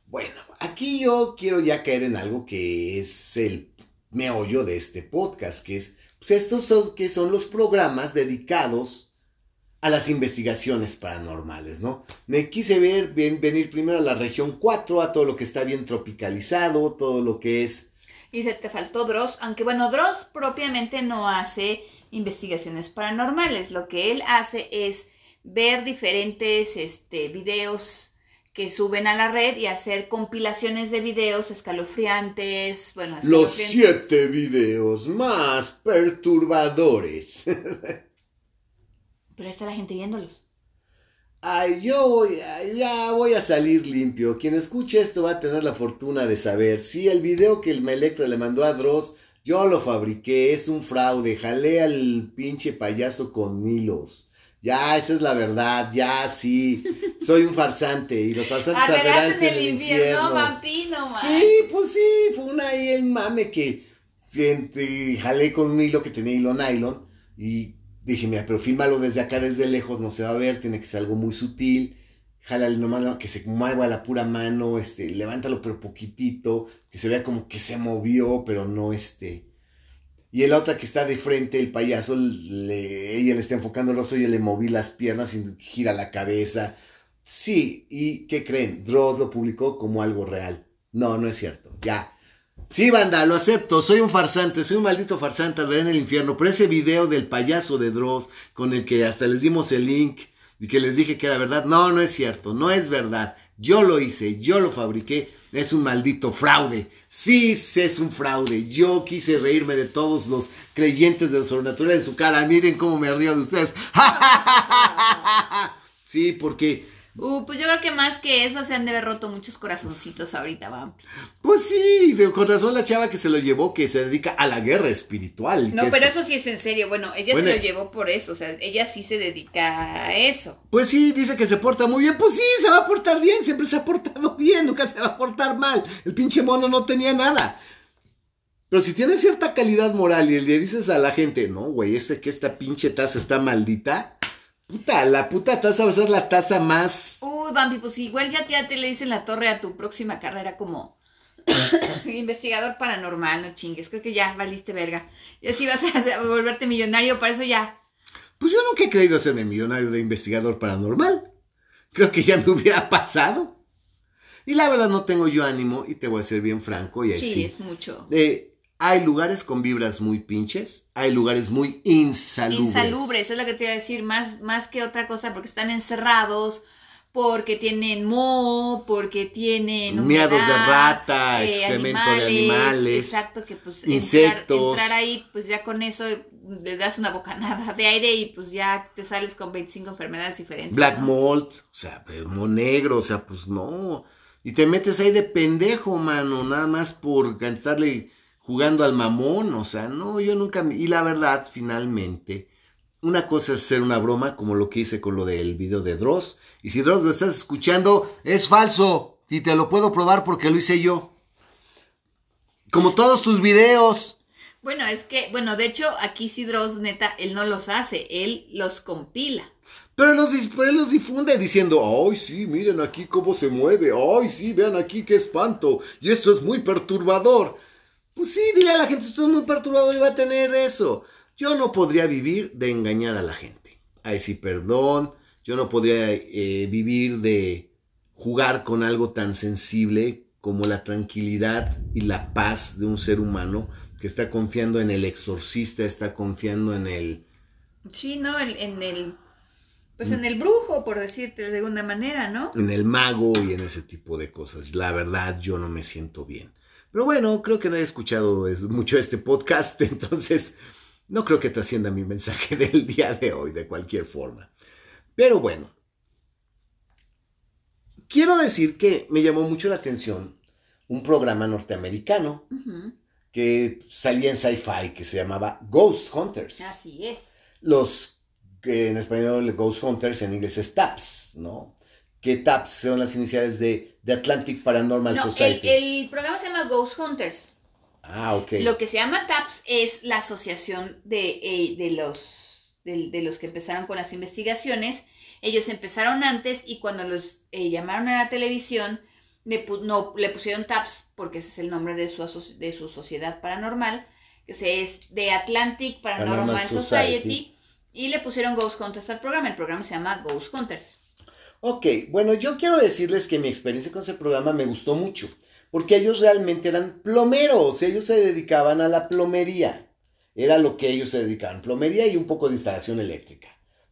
bueno, aquí yo quiero ya caer en algo que es el meollo de este podcast, que es, pues estos son, que son los programas dedicados a las investigaciones paranormales, ¿no? Me quise ver, ven- venir primero a la región 4, a todo lo que está bien tropicalizado, todo lo que es...
Y se te faltó Dross, aunque bueno, Dross propiamente no hace investigaciones paranormales. Lo que él hace es ver diferentes este, videos que suben a la red y hacer compilaciones de videos escalofriantes, bueno,
Los siete videos más perturbadores.
Pero está la gente viéndolos.
Ay, yo voy, ya voy a salir limpio. Quien escuche esto va a tener la fortuna de saber si el video que el Melectro le mandó a Dross, yo lo fabriqué, es un fraude. Jalé al pinche payaso con hilos. Ya, esa es la verdad, ya sí. Soy un farsante y los farsantes
Arderás
arderán
en el infierno, vampino,
Sí, pues sí, fue una ahí el mame que, jalé con un hilo que tenía hilo nylon y dije, mira, pero fílmalo desde acá, desde lejos, no se va a ver, tiene que ser algo muy sutil. Jálale nomás que se mueva la pura mano, este, levántalo pero poquitito, que se vea como que se movió, pero no este. Y la otra que está de frente, el payaso, le- ella le está enfocando el rostro y yo le moví las piernas y gira la cabeza. Sí, ¿y qué creen? Dross lo publicó como algo real. No, no es cierto. Ya. Sí, banda, lo acepto. Soy un farsante, soy un maldito farsante, arderé en el infierno. Pero ese video del payaso de Dross, con el que hasta les dimos el link y que les dije que era verdad, no, no es cierto, no es verdad. Yo lo hice, yo lo fabriqué. Es un maldito fraude. Sí, es un fraude. Yo quise reírme de todos los creyentes de lo sobrenatural en su cara. Miren cómo me río de ustedes. Sí, porque
Uh, pues yo creo que más que eso se han de haber roto muchos corazoncitos ahorita, vampi.
Pues sí, de, con razón la chava que se lo llevó, que se dedica a la guerra espiritual.
No,
es-
pero eso sí es en serio. Bueno, ella
Bueno.
se lo llevó por eso. O sea, ella sí se dedica a eso.
Pues sí, dice que se porta muy bien. Pues sí, se va a portar bien, siempre se ha portado bien, nunca se va a portar mal. El pinche mono no tenía nada. Pero si tiene cierta calidad moral y le dices a la gente, no, güey, este que esta pinche taza está maldita. Puta, la puta taza va a ser la taza más.
Uy, Bambi, pues igual ya, ya te le dicen la torre a tu próxima carrera como investigador paranormal, no chingues. Creo que ya valiste verga. Y así vas a volverte millonario, para eso ya.
Pues yo nunca he creído hacerme millonario de investigador paranormal. Creo que ya me hubiera pasado. Y la verdad no tengo yo ánimo y te voy a ser bien franco y ahí
Sí,
sí.
es mucho.
Eh, hay lugares con vibras muy pinches, hay lugares muy insalubres.
Insalubres, es lo que te iba a decir, más, más que otra cosa, porque están encerrados, porque tienen moho, porque tienen
Miados de rata,
eh,
excremento de animales.
Exacto, que pues
insectos.
Entrar, entrar ahí, pues ya con eso le das una bocanada de aire y pues ya te sales con 25 enfermedades diferentes.
Black
¿no?
mold, o sea, mo negro, o sea, pues no. Y te metes ahí de pendejo, mano, nada más por estarle jugando al mamón, o sea, no, yo nunca... me- Y la verdad, finalmente, una cosa es ser una broma, como lo que hice con lo del video de Dross. Y si Dross lo estás escuchando, es falso. Y te lo puedo probar porque lo hice yo. Como todos tus videos.
Bueno, es que, bueno, de hecho, aquí sí Dross, neta, él no los hace, él los compila.
Pero los, dis- pero él los difunde diciendo, ay sí, miren aquí cómo se mueve, ay sí, vean aquí qué espanto, y esto es muy perturbador. Pues sí, dile a la gente, esto es muy perturbador y va a tener eso. Yo no podría vivir de engañar a la gente. Ay sí, perdón, yo no podría eh, vivir de jugar con algo tan sensible como la tranquilidad y la paz de un ser humano que está confiando en el exorcista, está confiando en el...
Sí, ¿no? El- en el, pues en el brujo, por decirte de alguna manera, ¿no?
en el mago y en ese tipo de cosas. La verdad, yo no me siento bien. Pero bueno, creo que no he escuchado es- mucho este podcast, entonces no creo que trascienda mi mensaje del día de hoy de cualquier forma. Pero bueno, quiero decir que me llamó mucho la atención un programa norteamericano que salía en sci-fi que se llamaba Ghost Hunters.
Así es.
los que en español Ghost Hunters, en inglés es TAPS, ¿no? Que TAPS son las iniciales de, de Atlantic Paranormal
No, el,
Society.
el programa se llama Ghost Hunters.
Ah, ok.
Lo que se llama TAPS es la asociación de, eh, de los, de, de los que empezaron con las investigaciones. Ellos empezaron antes y cuando los eh, llamaron a la televisión, le, pu- no, le pusieron TAPS, porque ese es el nombre de su, aso- de su sociedad paranormal, que se es de Atlantic Paranormal,
Paranormal
Society,
Society.
y le pusieron Ghost Hunters al programa. El programa se llama Ghost Hunters.
Ok, bueno, yo quiero decirles que mi experiencia con ese programa me gustó mucho, porque ellos realmente eran plomeros, ellos se dedicaban a la plomería, era lo que ellos se dedicaban, plomería y un poco de instalación eléctrica,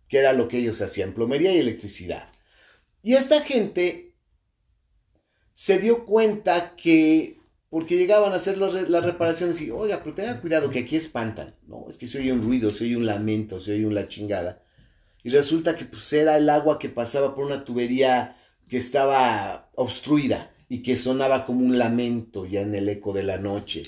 que era lo que ellos hacían, plomería y electricidad. Y esta gente se dio cuenta que, porque llegaban a hacer las reparaciones y, oiga, pero tenga cuidado que aquí espantan. No, es que se oye un ruido, se oye un lamento, se oye una chingada. Y resulta que pues era el agua que pasaba por una tubería que estaba obstruida y que sonaba como un lamento ya en el eco de la noche.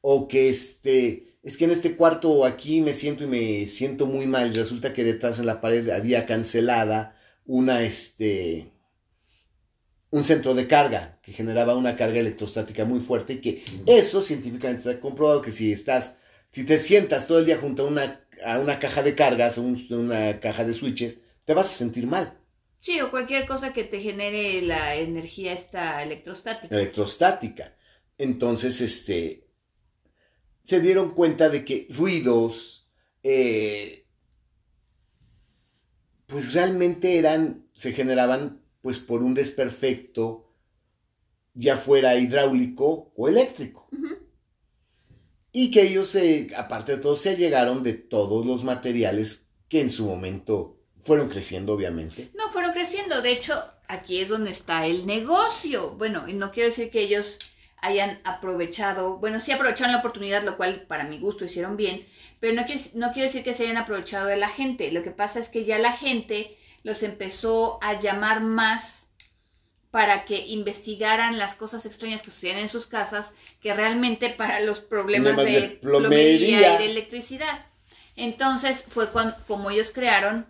O que este, es que en este cuarto aquí me siento y me siento muy mal. Resulta que detrás en la pared había cancelada una, este, un centro de carga que generaba una carga electrostática muy fuerte y que eso científicamente está comprobado que si estás, si te sientas todo el día junto a una, a una caja de cargas o una caja de switches, te vas a sentir mal.
Sí, o cualquier cosa que te genere la energía esta electrostática.
Electrostática. Entonces, este, se dieron cuenta de que ruidos, eh, pues realmente eran, se generaban pues por un desperfecto, ya fuera hidráulico o eléctrico. Y que ellos, aparte de todo, se llegaron de todos los materiales que en su momento fueron creciendo, obviamente.
No, fueron creciendo. De hecho, aquí es donde está el negocio. Bueno, y no quiero decir que ellos hayan aprovechado, bueno, sí aprovecharon la oportunidad, lo cual para mi gusto hicieron bien, pero no, no quiero decir que se hayan aprovechado de la gente. Lo que pasa es que ya la gente los empezó a llamar más para que investigaran las cosas extrañas que sucedían en sus casas que realmente para los problemas, de, plomería. y de electricidad. Entonces fue cuando, como ellos crearon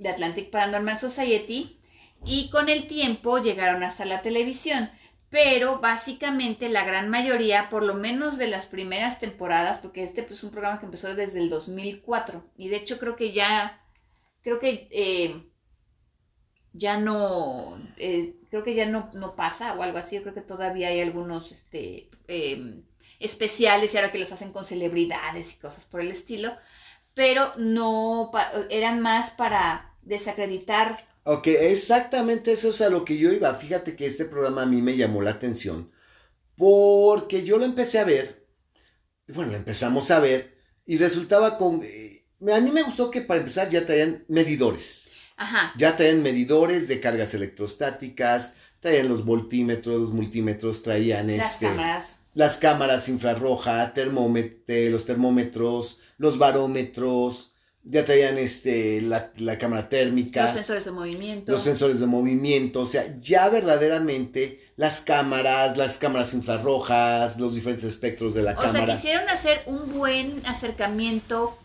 The Atlantic Paranormal Society y con el tiempo llegaron hasta la televisión. Pero básicamente la gran mayoría, por lo menos de las primeras temporadas, porque este pues, es un programa que empezó desde el 2004 y de hecho creo que ya, creo que eh, ya no, eh, creo que ya no, no, pasa o algo así, yo creo que todavía hay algunos este, em, especiales y ahora que los hacen con celebridades y cosas por el estilo, pero no, eran más para desacreditar.
Ok, exactamente eso es a lo que yo iba. Fíjate que este programa a mí me llamó la atención porque yo lo empecé a ver, bueno, lo empezamos a ver y resultaba con... Eh, a mí me gustó que para empezar ya traían medidores. Ya traían medidores de cargas electrostáticas, traían los voltímetros, los multímetros, traían las este, cámaras. las cámaras infrarroja, los termómetros, los barómetros, ya traían este, la, cámara térmica.
Los sensores de movimiento.
Los sensores de movimiento, o sea, ya verdaderamente las cámaras, las cámaras infrarrojas, los diferentes espectros de la cámara. O
sea, quisieron hacer un buen acercamiento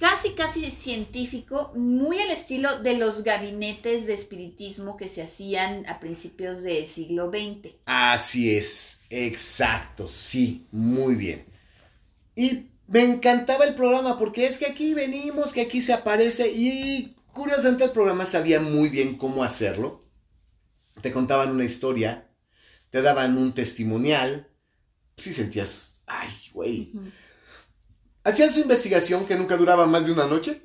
casi, casi científico, muy al estilo de los gabinetes de espiritismo que se hacían a principios del siglo XX.
Así es, exacto, sí, muy bien. Y me encantaba el programa porque es que aquí venimos, que aquí se aparece y curiosamente el programa sabía muy bien cómo hacerlo. Te contaban una historia, te daban un testimonial, si sentías, ay, güey. ¿Hacían su investigación que nunca duraba más de una noche?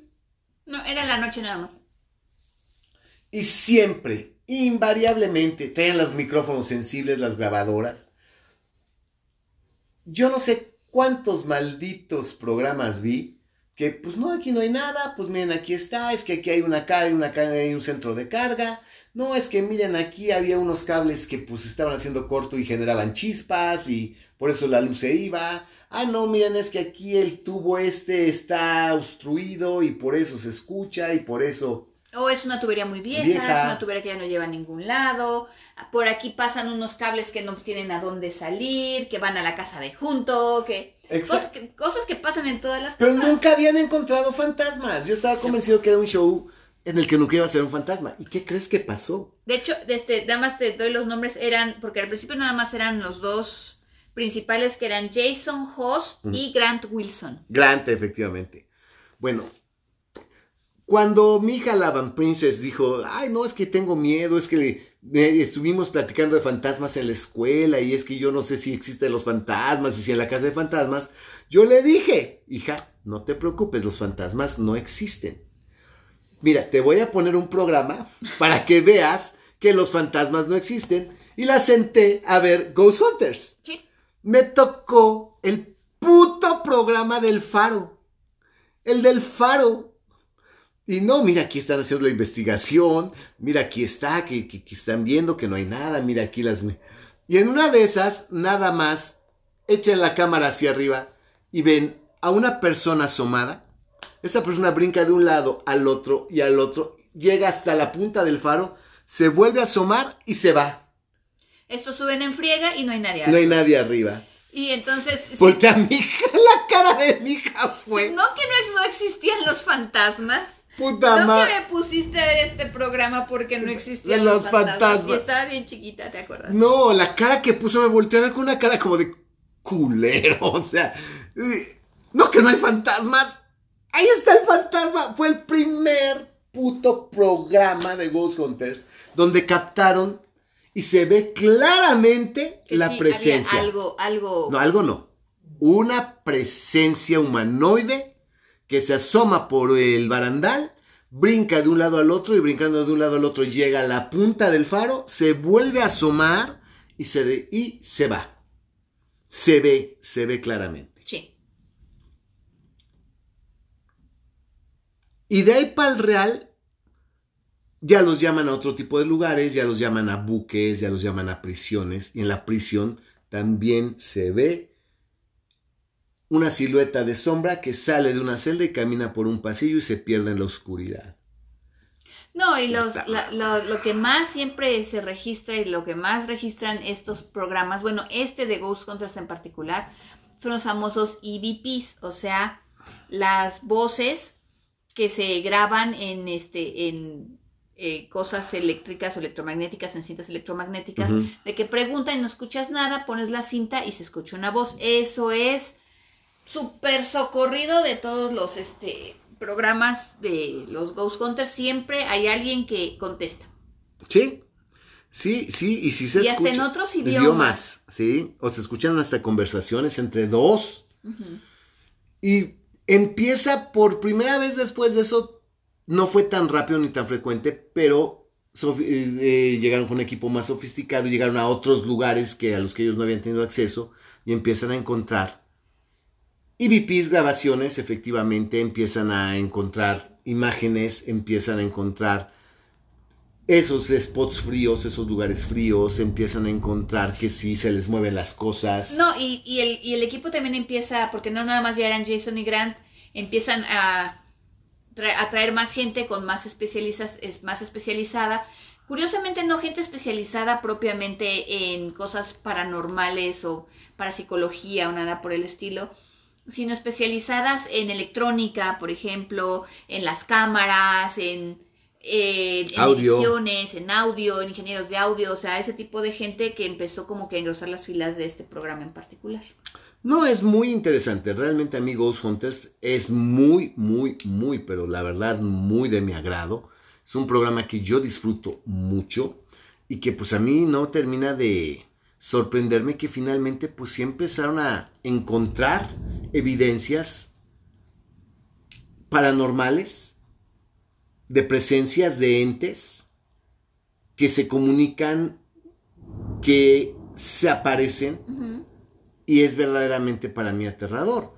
No, era la noche nada más.
Y siempre, invariablemente, tenían los micrófonos sensibles, las grabadoras. Yo no sé cuántos malditos programas vi que, pues no, aquí no hay nada, pues miren, aquí está, es que aquí hay una carga, una carga, hay un centro de carga. No, es que miren, aquí había unos cables que pues estaban haciendo corto y generaban chispas y por eso la luz se iba ah, no, miren, es que aquí el tubo este está obstruido y por eso se escucha y por eso...
O es una tubería muy vieja, es una tubería que ya no lleva a ningún lado. Por aquí pasan unos cables que no tienen a dónde salir, que van a la casa de junto, que... Cosas, que pasan en todas las
Pero nunca habían encontrado fantasmas. Yo estaba convencido que era un show en el que nunca iba a ser un fantasma. ¿Y qué crees que pasó?
De hecho, este, nada más te doy los nombres, eran, porque al principio nada más eran los dos principales que eran Jason Hoss y Grant Wilson.
Grant, efectivamente. Bueno, cuando mi hija la Van Princess dijo, ay, no, es que tengo miedo, es que estuvimos platicando de fantasmas en la escuela y es que yo no sé si existen los fantasmas y si en la casa de fantasmas, yo le dije, hija, no te preocupes, los fantasmas no existen. Mira, te voy a poner un programa para que veas que los fantasmas no existen y la senté a ver Ghost Hunters. Sí me tocó el puto programa del faro. El del faro. Y no, mira, aquí están haciendo la investigación, mira, aquí está, que, que, que están viendo que no hay nada, mira aquí las... Y en una de esas, nada más, echan la cámara hacia arriba y ven a una persona asomada. Esa persona brinca de un lado al otro y al otro, llega hasta la punta del faro, se vuelve a asomar y se va.
Estos suben en friega y no hay nadie
No hay
arriba.
nadie arriba.
Y entonces,
Porque a mi hija, la cara de mi hija fue...
no que no, ex- no existían los fantasmas.
Puta
No
madre.
que me pusiste a ver este programa porque no existían los,
los
fantasmas.
fantasmas.
Y estaba bien chiquita, ¿te acuerdas?
No, la cara que puso me volteó a ver con una cara como de culero. O sea, eh, no que no hay fantasmas. Ahí está el fantasma. Fue el primer puto programa de Ghost Hunters donde captaron y se ve claramente
Que
la
sí,
presencia.
Había algo, algo.
No, algo no. Una presencia humanoide que se asoma por el barandal, brinca de un lado al otro y brincando de un lado al otro llega a la punta del faro, se vuelve a asomar y se, de- y se va. Se ve, se ve claramente.
Sí.
Y de ahí para el real, ya los llaman a otro tipo de lugares, ya los llaman a buques, ya los llaman a prisiones. Y en la prisión también se ve una silueta de sombra que sale de una celda y camina por un pasillo y se pierde en la oscuridad.
No, y los,
Puta
la- lo, lo que más siempre se registra y lo que más registran estos programas, bueno, este de Ghost Hunters en particular, son los famosos EVPs, o sea, las voces que se graban en este en eh, cosas eléctricas o electromagnéticas, en cintas electromagnéticas, de que preguntan y no escuchas nada, pones la cinta y se escucha una voz. Eso es súper socorrido de todos los este, programas de los Ghost Hunters. Siempre hay alguien que contesta.
Sí, sí, sí, y si se
Y hasta en otros idiomas.
sí, o se escuchan hasta conversaciones entre dos
Ujú.
Y empieza por primera vez después de eso, no fue tan rápido ni tan frecuente, pero eh, eh, llegaron con un equipo más sofisticado, llegaron a otros lugares que a los que ellos no habían tenido acceso y empiezan a encontrar EVPs, grabaciones, efectivamente, empiezan a encontrar imágenes, empiezan a encontrar esos spots fríos, esos lugares fríos, empiezan a encontrar que sí se les mueven las cosas.
No, y, y el, y el equipo también empieza, porque no nada más ya eran Jason y Grant, empiezan a, tra- a traer más gente con más, especializas, es más especializada. Curiosamente no gente especializada propiamente en cosas paranormales o parapsicología o nada por el estilo, sino especializadas en electrónica, por ejemplo, en las cámaras, en, en, en
Audio.
ediciones, en audio, en ingenieros de audio, o sea, ese tipo de gente que empezó como que a engrosar las filas de este programa en particular.
No, es muy interesante. Realmente a mí Ghost Hunters es muy, muy, muy, pero la verdad muy de mi agrado. Es un programa que yo disfruto mucho y que pues a mí no termina de sorprenderme que finalmente pues sí empezaron a encontrar evidencias paranormales de presencias de entes que se comunican, que se aparecen y es verdaderamente para mí aterrador.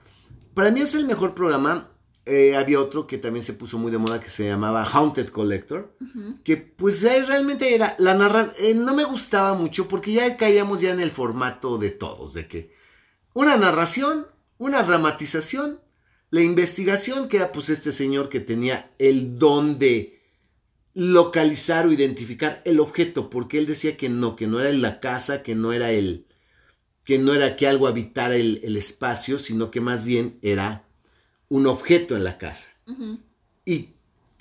Para mí es el mejor programa. Eh, había otro que también se puso muy de moda que se llamaba Haunted Collector, que pues ahí realmente era la narra eh, no me gustaba mucho porque ya caíamos ya en el formato de todos, de que una narración, una dramatización, la investigación que era pues este señor que tenía el don de localizar o identificar el objeto, porque él decía que no, que no era la casa, que no era el, que no era que algo habitara el, el espacio, sino que más bien era un objeto en la casa. Y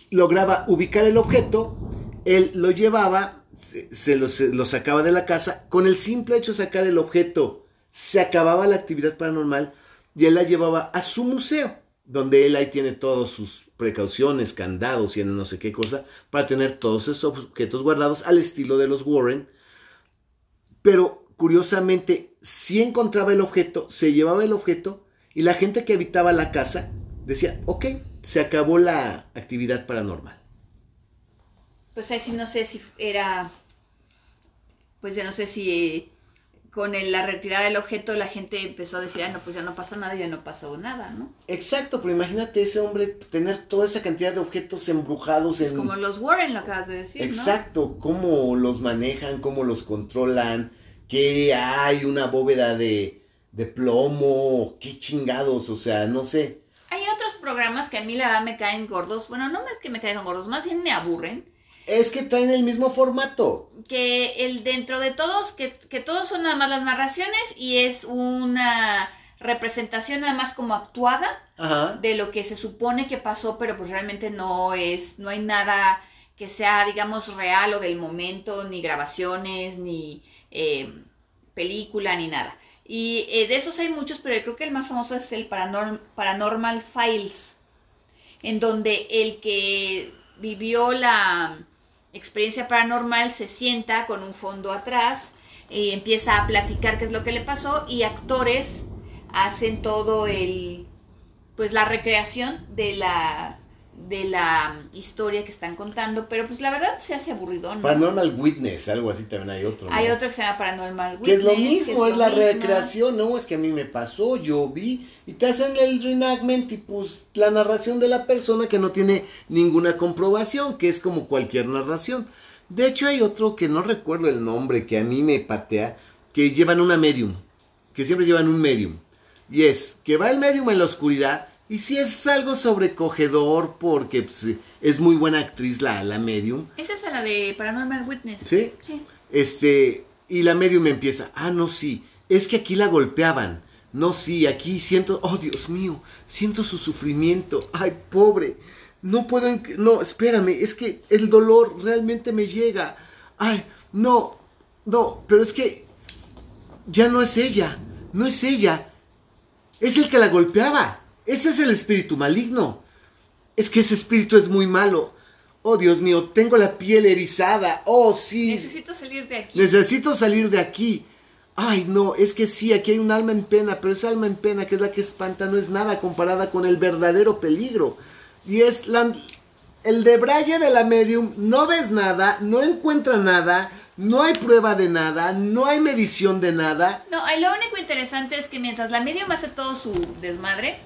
lograba ubicar el objeto, él lo llevaba, se, se lo, se lo sacaba de la casa, con el simple hecho de sacar el objeto, se acababa la actividad paranormal y él la llevaba a su museo, donde él ahí tiene todas sus precauciones, candados y no sé qué cosa, para tener todos esos objetos guardados al estilo de los Warren. Pero curiosamente, si encontraba el objeto, se llevaba el objeto y la gente que habitaba la casa decía, ok, se acabó la actividad paranormal.
Pues ahí sí no sé si era, pues ya no sé si con el- la retirada del objeto la gente empezó a decir, ah, no, pues ya no pasa nada, ya no pasó nada, ¿no?
Exacto, pero imagínate ese hombre tener toda esa cantidad de objetos embrujados
Es
en...
como los Warren lo acabas de decir, ¿no?
Exacto, cómo los manejan, cómo los controlan, que hay una bóveda de, de plomo, qué chingados, o sea, no sé.
Hay otros programas que a mí la verdad me caen gordos, bueno, no es que me caen gordos, más bien me aburren,
Es que traen el mismo formato.
que el dentro de todos, que, que todos son nada más las narraciones y es una representación nada más como actuada
Ajá.
de lo que se supone que pasó, pero pues realmente no es, no hay nada que sea, digamos, real o del momento, ni grabaciones, ni eh, película, ni nada. Y eh, de esos hay muchos, pero yo creo que el más famoso es el Paranorm- Paranormal Files, en donde el que vivió la experiencia paranormal se sienta con un fondo atrás y empieza a platicar qué es lo que le pasó y actores hacen todo el pues la recreación de la de la historia que están contando, pero pues la verdad se hace aburrido, ¿no?
Paranormal Witness, algo así también hay otro. ¿no?
Hay otro que se llama Paranormal
Que es lo
Witness,
mismo, es, la
mismo.
recreación, no, es que a mí me pasó, yo vi, y te hacen el reenactment y pues la narración de la persona que no tiene ninguna comprobación, que es como cualquier narración. De hecho hay otro que no recuerdo el nombre, que a mí me patea, que llevan una medium, que siempre llevan un medium. Y es que va el medium en la oscuridad, y si es algo sobrecogedor, porque pues, es muy buena actriz la, la medium,
Esa es la de Paranormal Witness.
¿sí?
Sí.
Este, y la medium me empieza, ah, no, sí, es que aquí la golpeaban. No, sí, aquí siento, oh Dios mío, siento su sufrimiento. Ay, pobre, no puedo, no, espérame, es que el dolor realmente me llega. Ay, no, no, pero es que ya no es ella, no es ella, es el que la golpeaba. Ese es el espíritu maligno. Es que ese espíritu es muy malo. Oh, Dios mío, tengo la piel erizada. Oh, sí.
Necesito salir de aquí.
Necesito salir de aquí. Ay, no, es que sí, aquí hay un alma en pena, pero esa alma en pena, que es la que espanta, no es nada comparada con el verdadero peligro. Y es la, el debraye de la medium, no ves nada, no encuentra nada, no hay prueba de nada, no hay medición de nada.
No, lo único interesante es que mientras la medium hace todo su desmadre,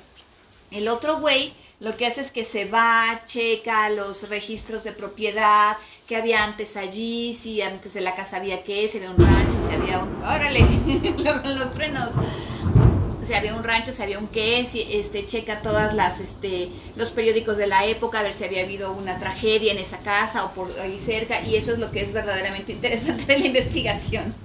el otro güey lo que hace es que se va, checa los registros de propiedad, que había antes allí, si antes de la casa había qué, si había un rancho, si había un... ¡Órale! Los frenos. Si había un rancho, si había un qué, si este, checa todas las, este, los periódicos de la época, a ver si había habido una tragedia en esa casa o por ahí cerca, y eso es lo que es verdaderamente interesante de la investigación.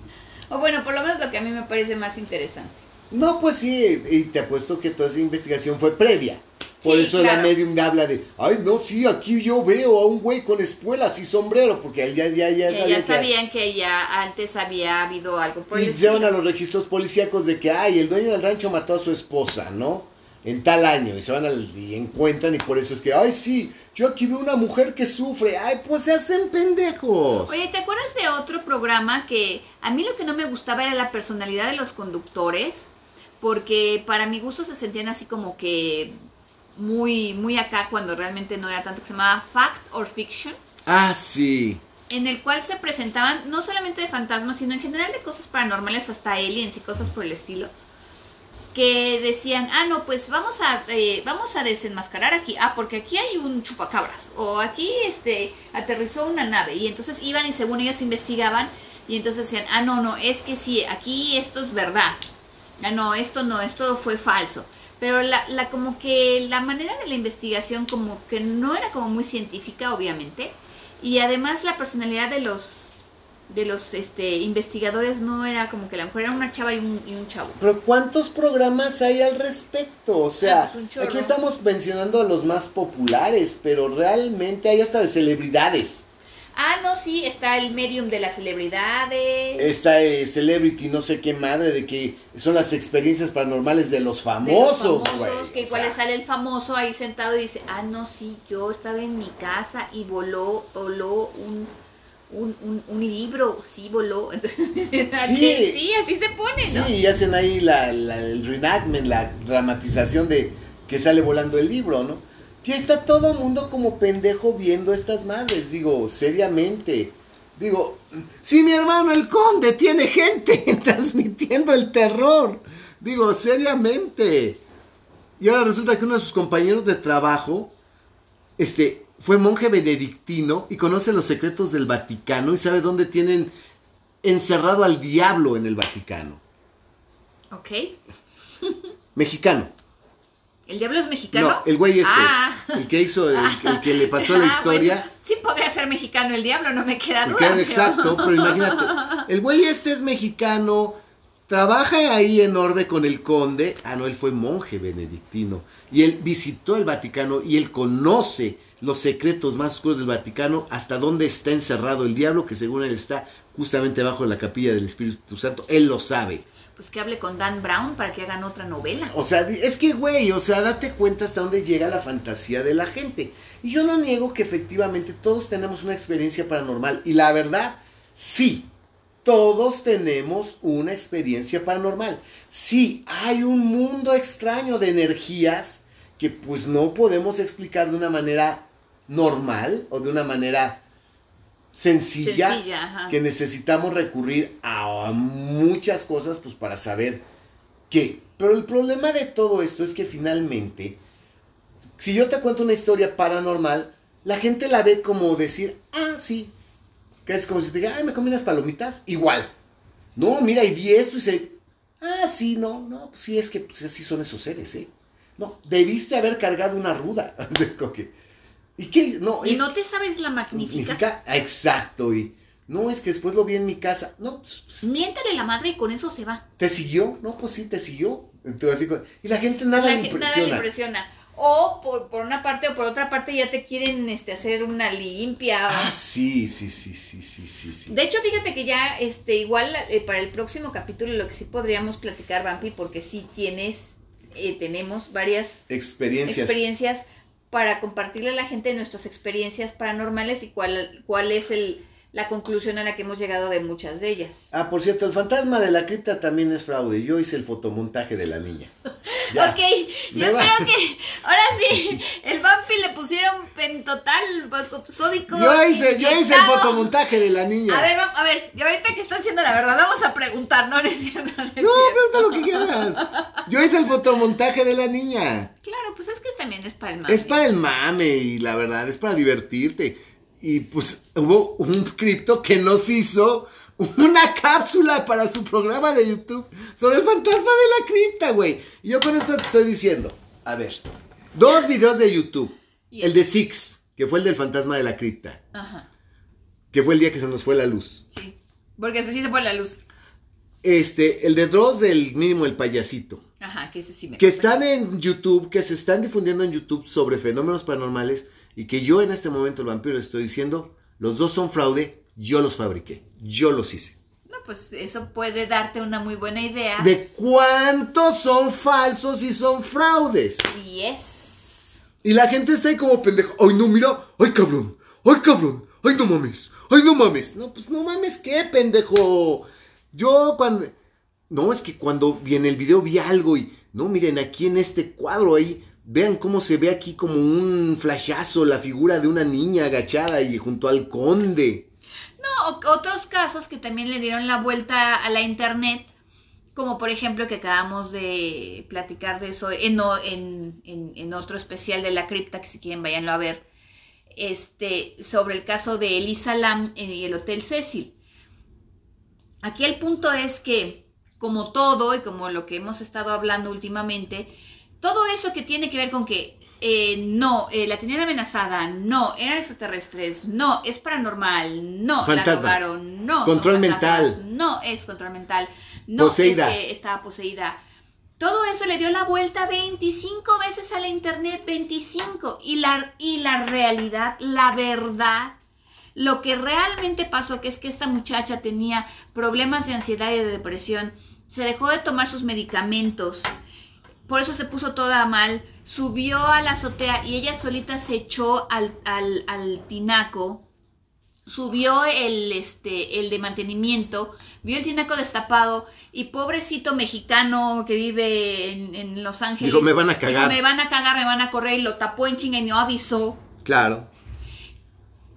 O bueno, por lo menos lo que a mí me parece más interesante.
No, pues sí, y te apuesto que toda esa investigación fue previa. Por
Sí,
eso la
claro.
medium habla de, ay, no, sí, aquí yo veo a un güey con espuelas y sombrero, porque él ya, ya, ya
que
sabía
ya
que-
sabían que ya antes había habido algo por
Y llevan a los registros policíacos de que, ay, el dueño del rancho mató a su esposa, ¿no? En tal año. Y se van al, y encuentran y por eso es que, ay, sí, yo aquí veo una mujer que sufre. Ay, pues se hacen pendejos.
Oye, ¿te acuerdas de otro programa que a mí lo que no me gustaba era la personalidad de los conductores? Porque para mi gusto se sentían así como que muy, muy acá cuando realmente no era tanto, que se llamaba Fact or Fiction,
Ah, sí.
en el cual se presentaban no solamente de fantasmas, sino en general de cosas paranormales, hasta aliens y cosas por el estilo. Que decían, ah, no, pues vamos a, eh, vamos a desenmascarar aquí. Ah, porque aquí hay un chupacabras. O aquí este, aterrizó una nave. Y entonces iban y según ellos investigaban. Y entonces decían, ah, no, no, es que sí, aquí esto es verdad. Ah, no, esto no, esto fue falso. Pero la, la como que la manera de la investigación como que no era como muy científica, obviamente. Y además la personalidad de los de los este investigadores no era como que la mujer era una chava y un, y un chavo.
Pero ¿cuántos programas hay al respecto? O sea,
Ah, pues
aquí estamos mencionando a los más populares, pero realmente hay hasta de celebridades.
Ah, no, sí, está el medium de las celebridades.
Esta eh, celebrity, no sé qué madre, de que son las experiencias paranormales de los
de los
famosos,
famosos, que
O
igual
sea,
sale el famoso ahí sentado y dice, ah, no, sí, yo estaba en mi casa y voló, voló un, un, un, un libro, sí, voló. Entonces,
Sí.
sí, así se pone, ¿no?
Sí, y hacen ahí la, la- el reenactment, la dramatización de que sale volando el libro, ¿no? Que está todo el mundo como pendejo viendo estas madres, digo, seriamente. Digo, si mi hermano el conde tiene gente transmitiendo el terror. Digo, seriamente. Y ahora resulta que uno de sus compañeros de trabajo, este, fue monje benedictino y conoce los secretos del Vaticano y sabe dónde tienen encerrado al diablo en el Vaticano.
Ok.
Mexicano.
¿El diablo es mexicano?
No, el güey este.
Ah.
El que hizo, el, el que le pasó la
Ah,
historia.
bueno, sí podría ser mexicano el diablo, no me queda
Me
duda. pero-
exacto, pero imagínate. El güey este es mexicano, trabaja ahí en Orbe con el conde. Ah, no, él fue monje benedictino. Y él visitó el Vaticano y él conoce los secretos más oscuros del Vaticano, hasta dónde está encerrado el diablo, que según él está justamente bajo la capilla del Espíritu Santo. Él lo sabe.
Pues que hable con Dan Brown para que hagan otra novela.
O sea, es que, güey, o sea, date cuenta hasta dónde llega la fantasía de la gente. Y yo no niego que efectivamente todos tenemos una experiencia paranormal. Y la verdad, sí, todos tenemos una experiencia paranormal. Sí, hay un mundo extraño de energías que pues no podemos explicar de una manera normal o de una manera sencilla, que necesitamos recurrir a muchas cosas pues para saber qué. Pero el problema de todo esto es que finalmente, si yo te cuento una historia paranormal, la gente la ve como decir, ah, sí. Que es como si te diga, ay, me comí unas palomitas. Igual. No, mira, y vi esto y se, ah, sí, no, no, pues sí, es que pues, así son esos seres, ¿eh? No, debiste haber cargado una ruda. ¿Y qué? No,
¿Y
es-
no te sabes la magnífica?
Exacto, y no es que después lo vi en mi casa, no, pues, pues,
Miéntale la madre y con eso se va.
¿te siguió? No, pues sí, te siguió. Entonces, y la gente nada
La
le
que- nada le
impresiona.
impresiona. O por, por una parte o por otra parte ya te quieren este, hacer una limpia.
Ah, sí, sí, sí, sí, sí, sí, sí.
De hecho, fíjate que ya, este, igual eh, para el próximo capítulo lo que sí podríamos platicar, Vampi, porque sí tienes, eh, tenemos varias
Experiencias.
experiencias para compartirle a la gente nuestras experiencias paranormales y cuál, cuál es el, la conclusión a la que hemos llegado de muchas de ellas.
Ah, por cierto, el fantasma de la cripta también es fraude. Yo hice el fotomontaje de la niña. Ya.
Ok, yo
va.
creo que ahora sí, el Vampi le pusieron pentotal, sódico.
Yo hice, yo hice el fotomontaje de la niña.
A ver, a ver, y ahorita que está haciendo la verdad, vamos a preguntar, no, no es cierto, no es
no,
cierto.
pregunta lo que quieras. Yo hice el fotomontaje de la niña.
Claro, pues es que también es para el mami.
Es para el mame y la verdad es para divertirte. Y pues hubo un cripto que nos hizo una cápsula para su programa de YouTube sobre el fantasma de la cripta, güey. Y yo con esto te estoy diciendo, a ver, dos videos de YouTube.
Yes.
El de Six, que fue el del fantasma de la cripta,
Ajá,
que fue el día que se nos fue la luz.
sí. Porque así se pone la luz.
Este, el de Dross del mínimo el payasito.
Ajá, que ese sí me
que están en YouTube, que se están difundiendo en YouTube sobre fenómenos paranormales y que yo en este momento, el vampiro, estoy diciendo, los dos son fraude, yo los fabriqué, yo los hice.
No, pues eso puede darte una muy buena idea.
De cuántos son falsos y son fraudes.
Y es.
Y la gente está ahí como pendejo. Ay, no, mira. Ay, cabrón. Ay, cabrón. Ay, no mames. Ay, no mames. No, pues no mames, ¿qué, pendejo? Yo cuando... No, es que cuando vi en el video vi algo y... No, miren, aquí en este cuadro ahí... Vean cómo se ve aquí como un flashazo la figura de una niña agachada y junto al conde.
No, otros casos que también le dieron la vuelta a la internet, como por ejemplo que acabamos de platicar de eso en otro especial de la cripta, que si quieren váyanlo a ver, este, sobre el caso de Elisa Lam y el Hotel Cecil. Aquí el punto es que, como todo y como lo que hemos estado hablando últimamente, todo eso que tiene que ver con que eh, no, eh, la tenían amenazada, no, eran extraterrestres, no, es paranormal, no,
Fantasmas.
la drogaron, no,
Control mental.
no es control mental, no
Poseída.
es que estaba poseída. Todo eso le dio la vuelta 25 veces a la internet, 25. Y la, y la realidad, la verdad, lo que realmente pasó, que es que esta muchacha tenía problemas de ansiedad y de depresión, se dejó de tomar sus medicamentos, por eso se puso toda mal, subió a la azotea y ella solita se echó al, al, al tinaco, subió el, este, el de mantenimiento, vio el tinaco destapado y pobrecito mexicano que vive en, en Los Ángeles.
Dijo, "Me van a cagar".
dijo, me van a cagar, me van a correr y lo tapó en chinga y no avisó.
Claro.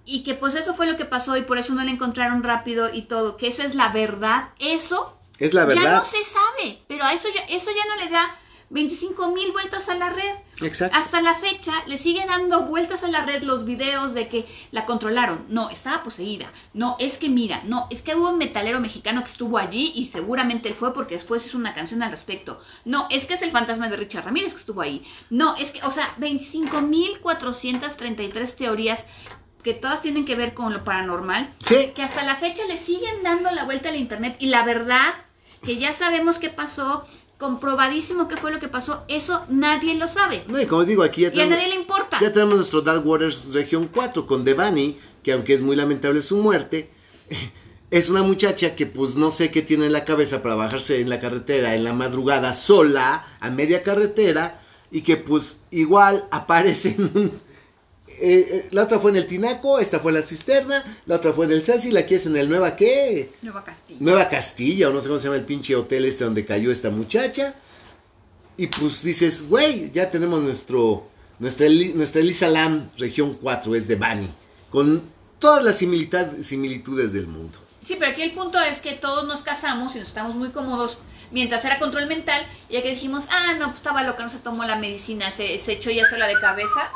y que pues eso fue lo que pasó y por eso no la encontraron rápido y todo, que esa es la verdad, eso
Es la
ya
verdad.
no se sabe, pero a eso ya, eso ya no le da 25 mil vueltas a la red.
Exacto.
Hasta la fecha le sigue dando vueltas a la red los videos de que la controlaron. No, estaba poseída. No, es que mira, no, es que hubo un metalero mexicano que estuvo allí y seguramente él fue porque después hizo una canción al respecto. No, es que es el fantasma de Richard Ramírez que estuvo ahí. No, es que, o sea, 25.433 teorías que todas tienen que ver con lo paranormal
Sí.
que hasta la fecha le siguen dando la vuelta al internet y la verdad que ya sabemos qué pasó, comprobadísimo qué fue lo que pasó, eso nadie lo sabe
No, y como digo, aquí ya
y a nadie le importa.
ya tenemos nuestro Dark Waters Región 4 con Devani, que aunque es muy lamentable su muerte, es una muchacha que pues no sé qué tiene en la cabeza para bajarse en la carretera en la madrugada sola, a media carretera, y que pues igual aparece en un... eh, eh, la otra fue en el Tinaco, esta fue en la Cisterna, la otra fue en el Sassi, la aquí es en el Nueva ¿qué?
Nueva Castilla.
Nueva Castilla, o no sé cómo se llama el pinche hotel este donde cayó esta muchacha. Y pues dices, güey, ya tenemos nuestro, nuestra, nuestra Elisa Lam, región 4, es de Bani, con todas las similitudes del mundo.
Sí, pero aquí el punto es que todos nos casamos y nos estamos muy cómodos mientras era control mental, ya que dijimos, ah, no, pues estaba loca, no se tomó la medicina, se, se echó ya sola de cabeza,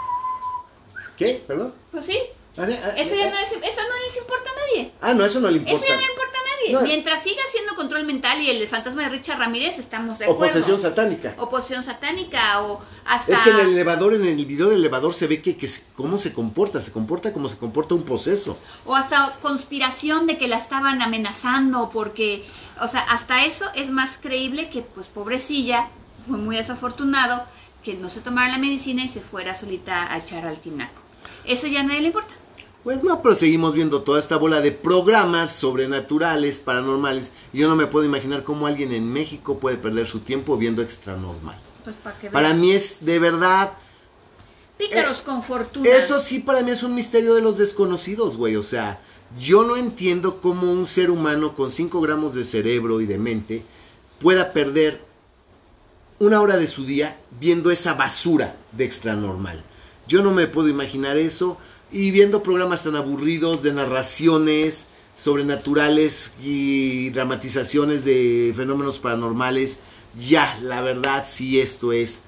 ¿Qué? ¿Perdón?
pues sí,
Ah, sí, ah,
eso ya
eh.
no, les, eso no les importa a nadie.
Ah, no, eso no le
Eso
importa.
ya no le importa a nadie.
No.
Mientras siga siendo control mental y el fantasma de Richard Ramírez, estamos de
O
acuerdo.
posesión satánica.
o posesión satánica o hasta
Es que en el elevador, en el video del elevador se ve que, que cómo se comporta, se comporta como se comporta un poseso.
o hasta conspiración de que la estaban amenazando porque o sea hasta eso es más creíble que pues pobrecilla fue muy desafortunado que no se tomara la medicina y se fuera solita a echar al tinaco eso ya a nadie le importa
Pues no, pero seguimos viendo toda esta bola de programas sobrenaturales, paranormales. Yo no me puedo imaginar cómo alguien en México puede perder su tiempo viendo extranormal.
pues para que
Para mí es de verdad.
pícaros con fortuna
Eso sí, para mí es un misterio de los desconocidos, güey. O sea, yo no entiendo cómo un ser humano con 5 gramos de cerebro y de mente pueda perder una hora de su día viendo esa basura de extranormal. Yo no me puedo imaginar eso. Y viendo programas tan aburridos de narraciones sobrenaturales y dramatizaciones de fenómenos paranormales, ya, la verdad, sí esto es...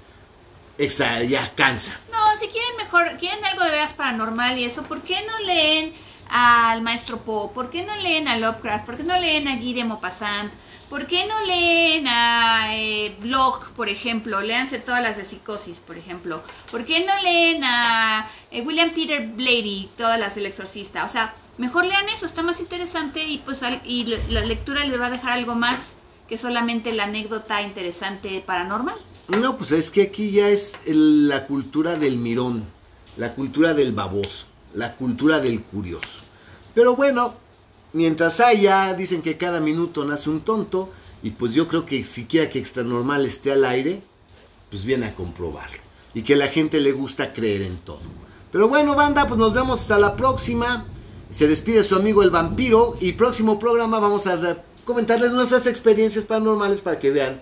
Exa, ya cansa.
no si quieren mejor quieren algo de veras paranormal y eso por qué no leen al maestro Poe por qué no leen a Lovecraft por qué no leen a Guy de Maupassant ¿Por qué no leen a eh, Block, por ejemplo? Léanse todas las de psicosis, por ejemplo. ¿Por qué no leen a eh, William Peter Blatty, todas las del exorcista? O sea, mejor lean eso, está más interesante y pues al- y la lectura les va a dejar algo más que solamente la anécdota interesante paranormal.
No, pues es que aquí ya es el- la cultura del mirón, la cultura del baboso, la cultura del curioso. Pero bueno, mientras haya, dicen que cada minuto nace un tonto, y pues yo creo que siquiera que Extranormal esté al aire, pues viene a comprobarlo. Y que a la gente le gusta creer en todo. Pero bueno, banda, pues nos vemos hasta la próxima. Se despide su amigo el vampiro, y próximo programa vamos a comentarles nuestras experiencias paranormales para que vean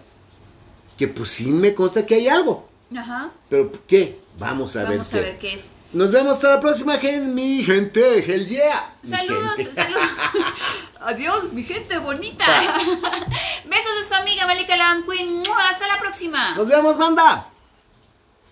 que pues sí me consta que hay algo.
Ajá.
Pero ¿qué? Vamos a
Vamos
ver
a
qué.
ver qué es.
Nos vemos hasta la próxima, gen, mi gente. Hell yeah.
Saludos,
gente.
saludos. Adiós, mi gente bonita. Besos de su amiga Malika Lam Queen. Hasta la próxima.
Nos vemos, banda.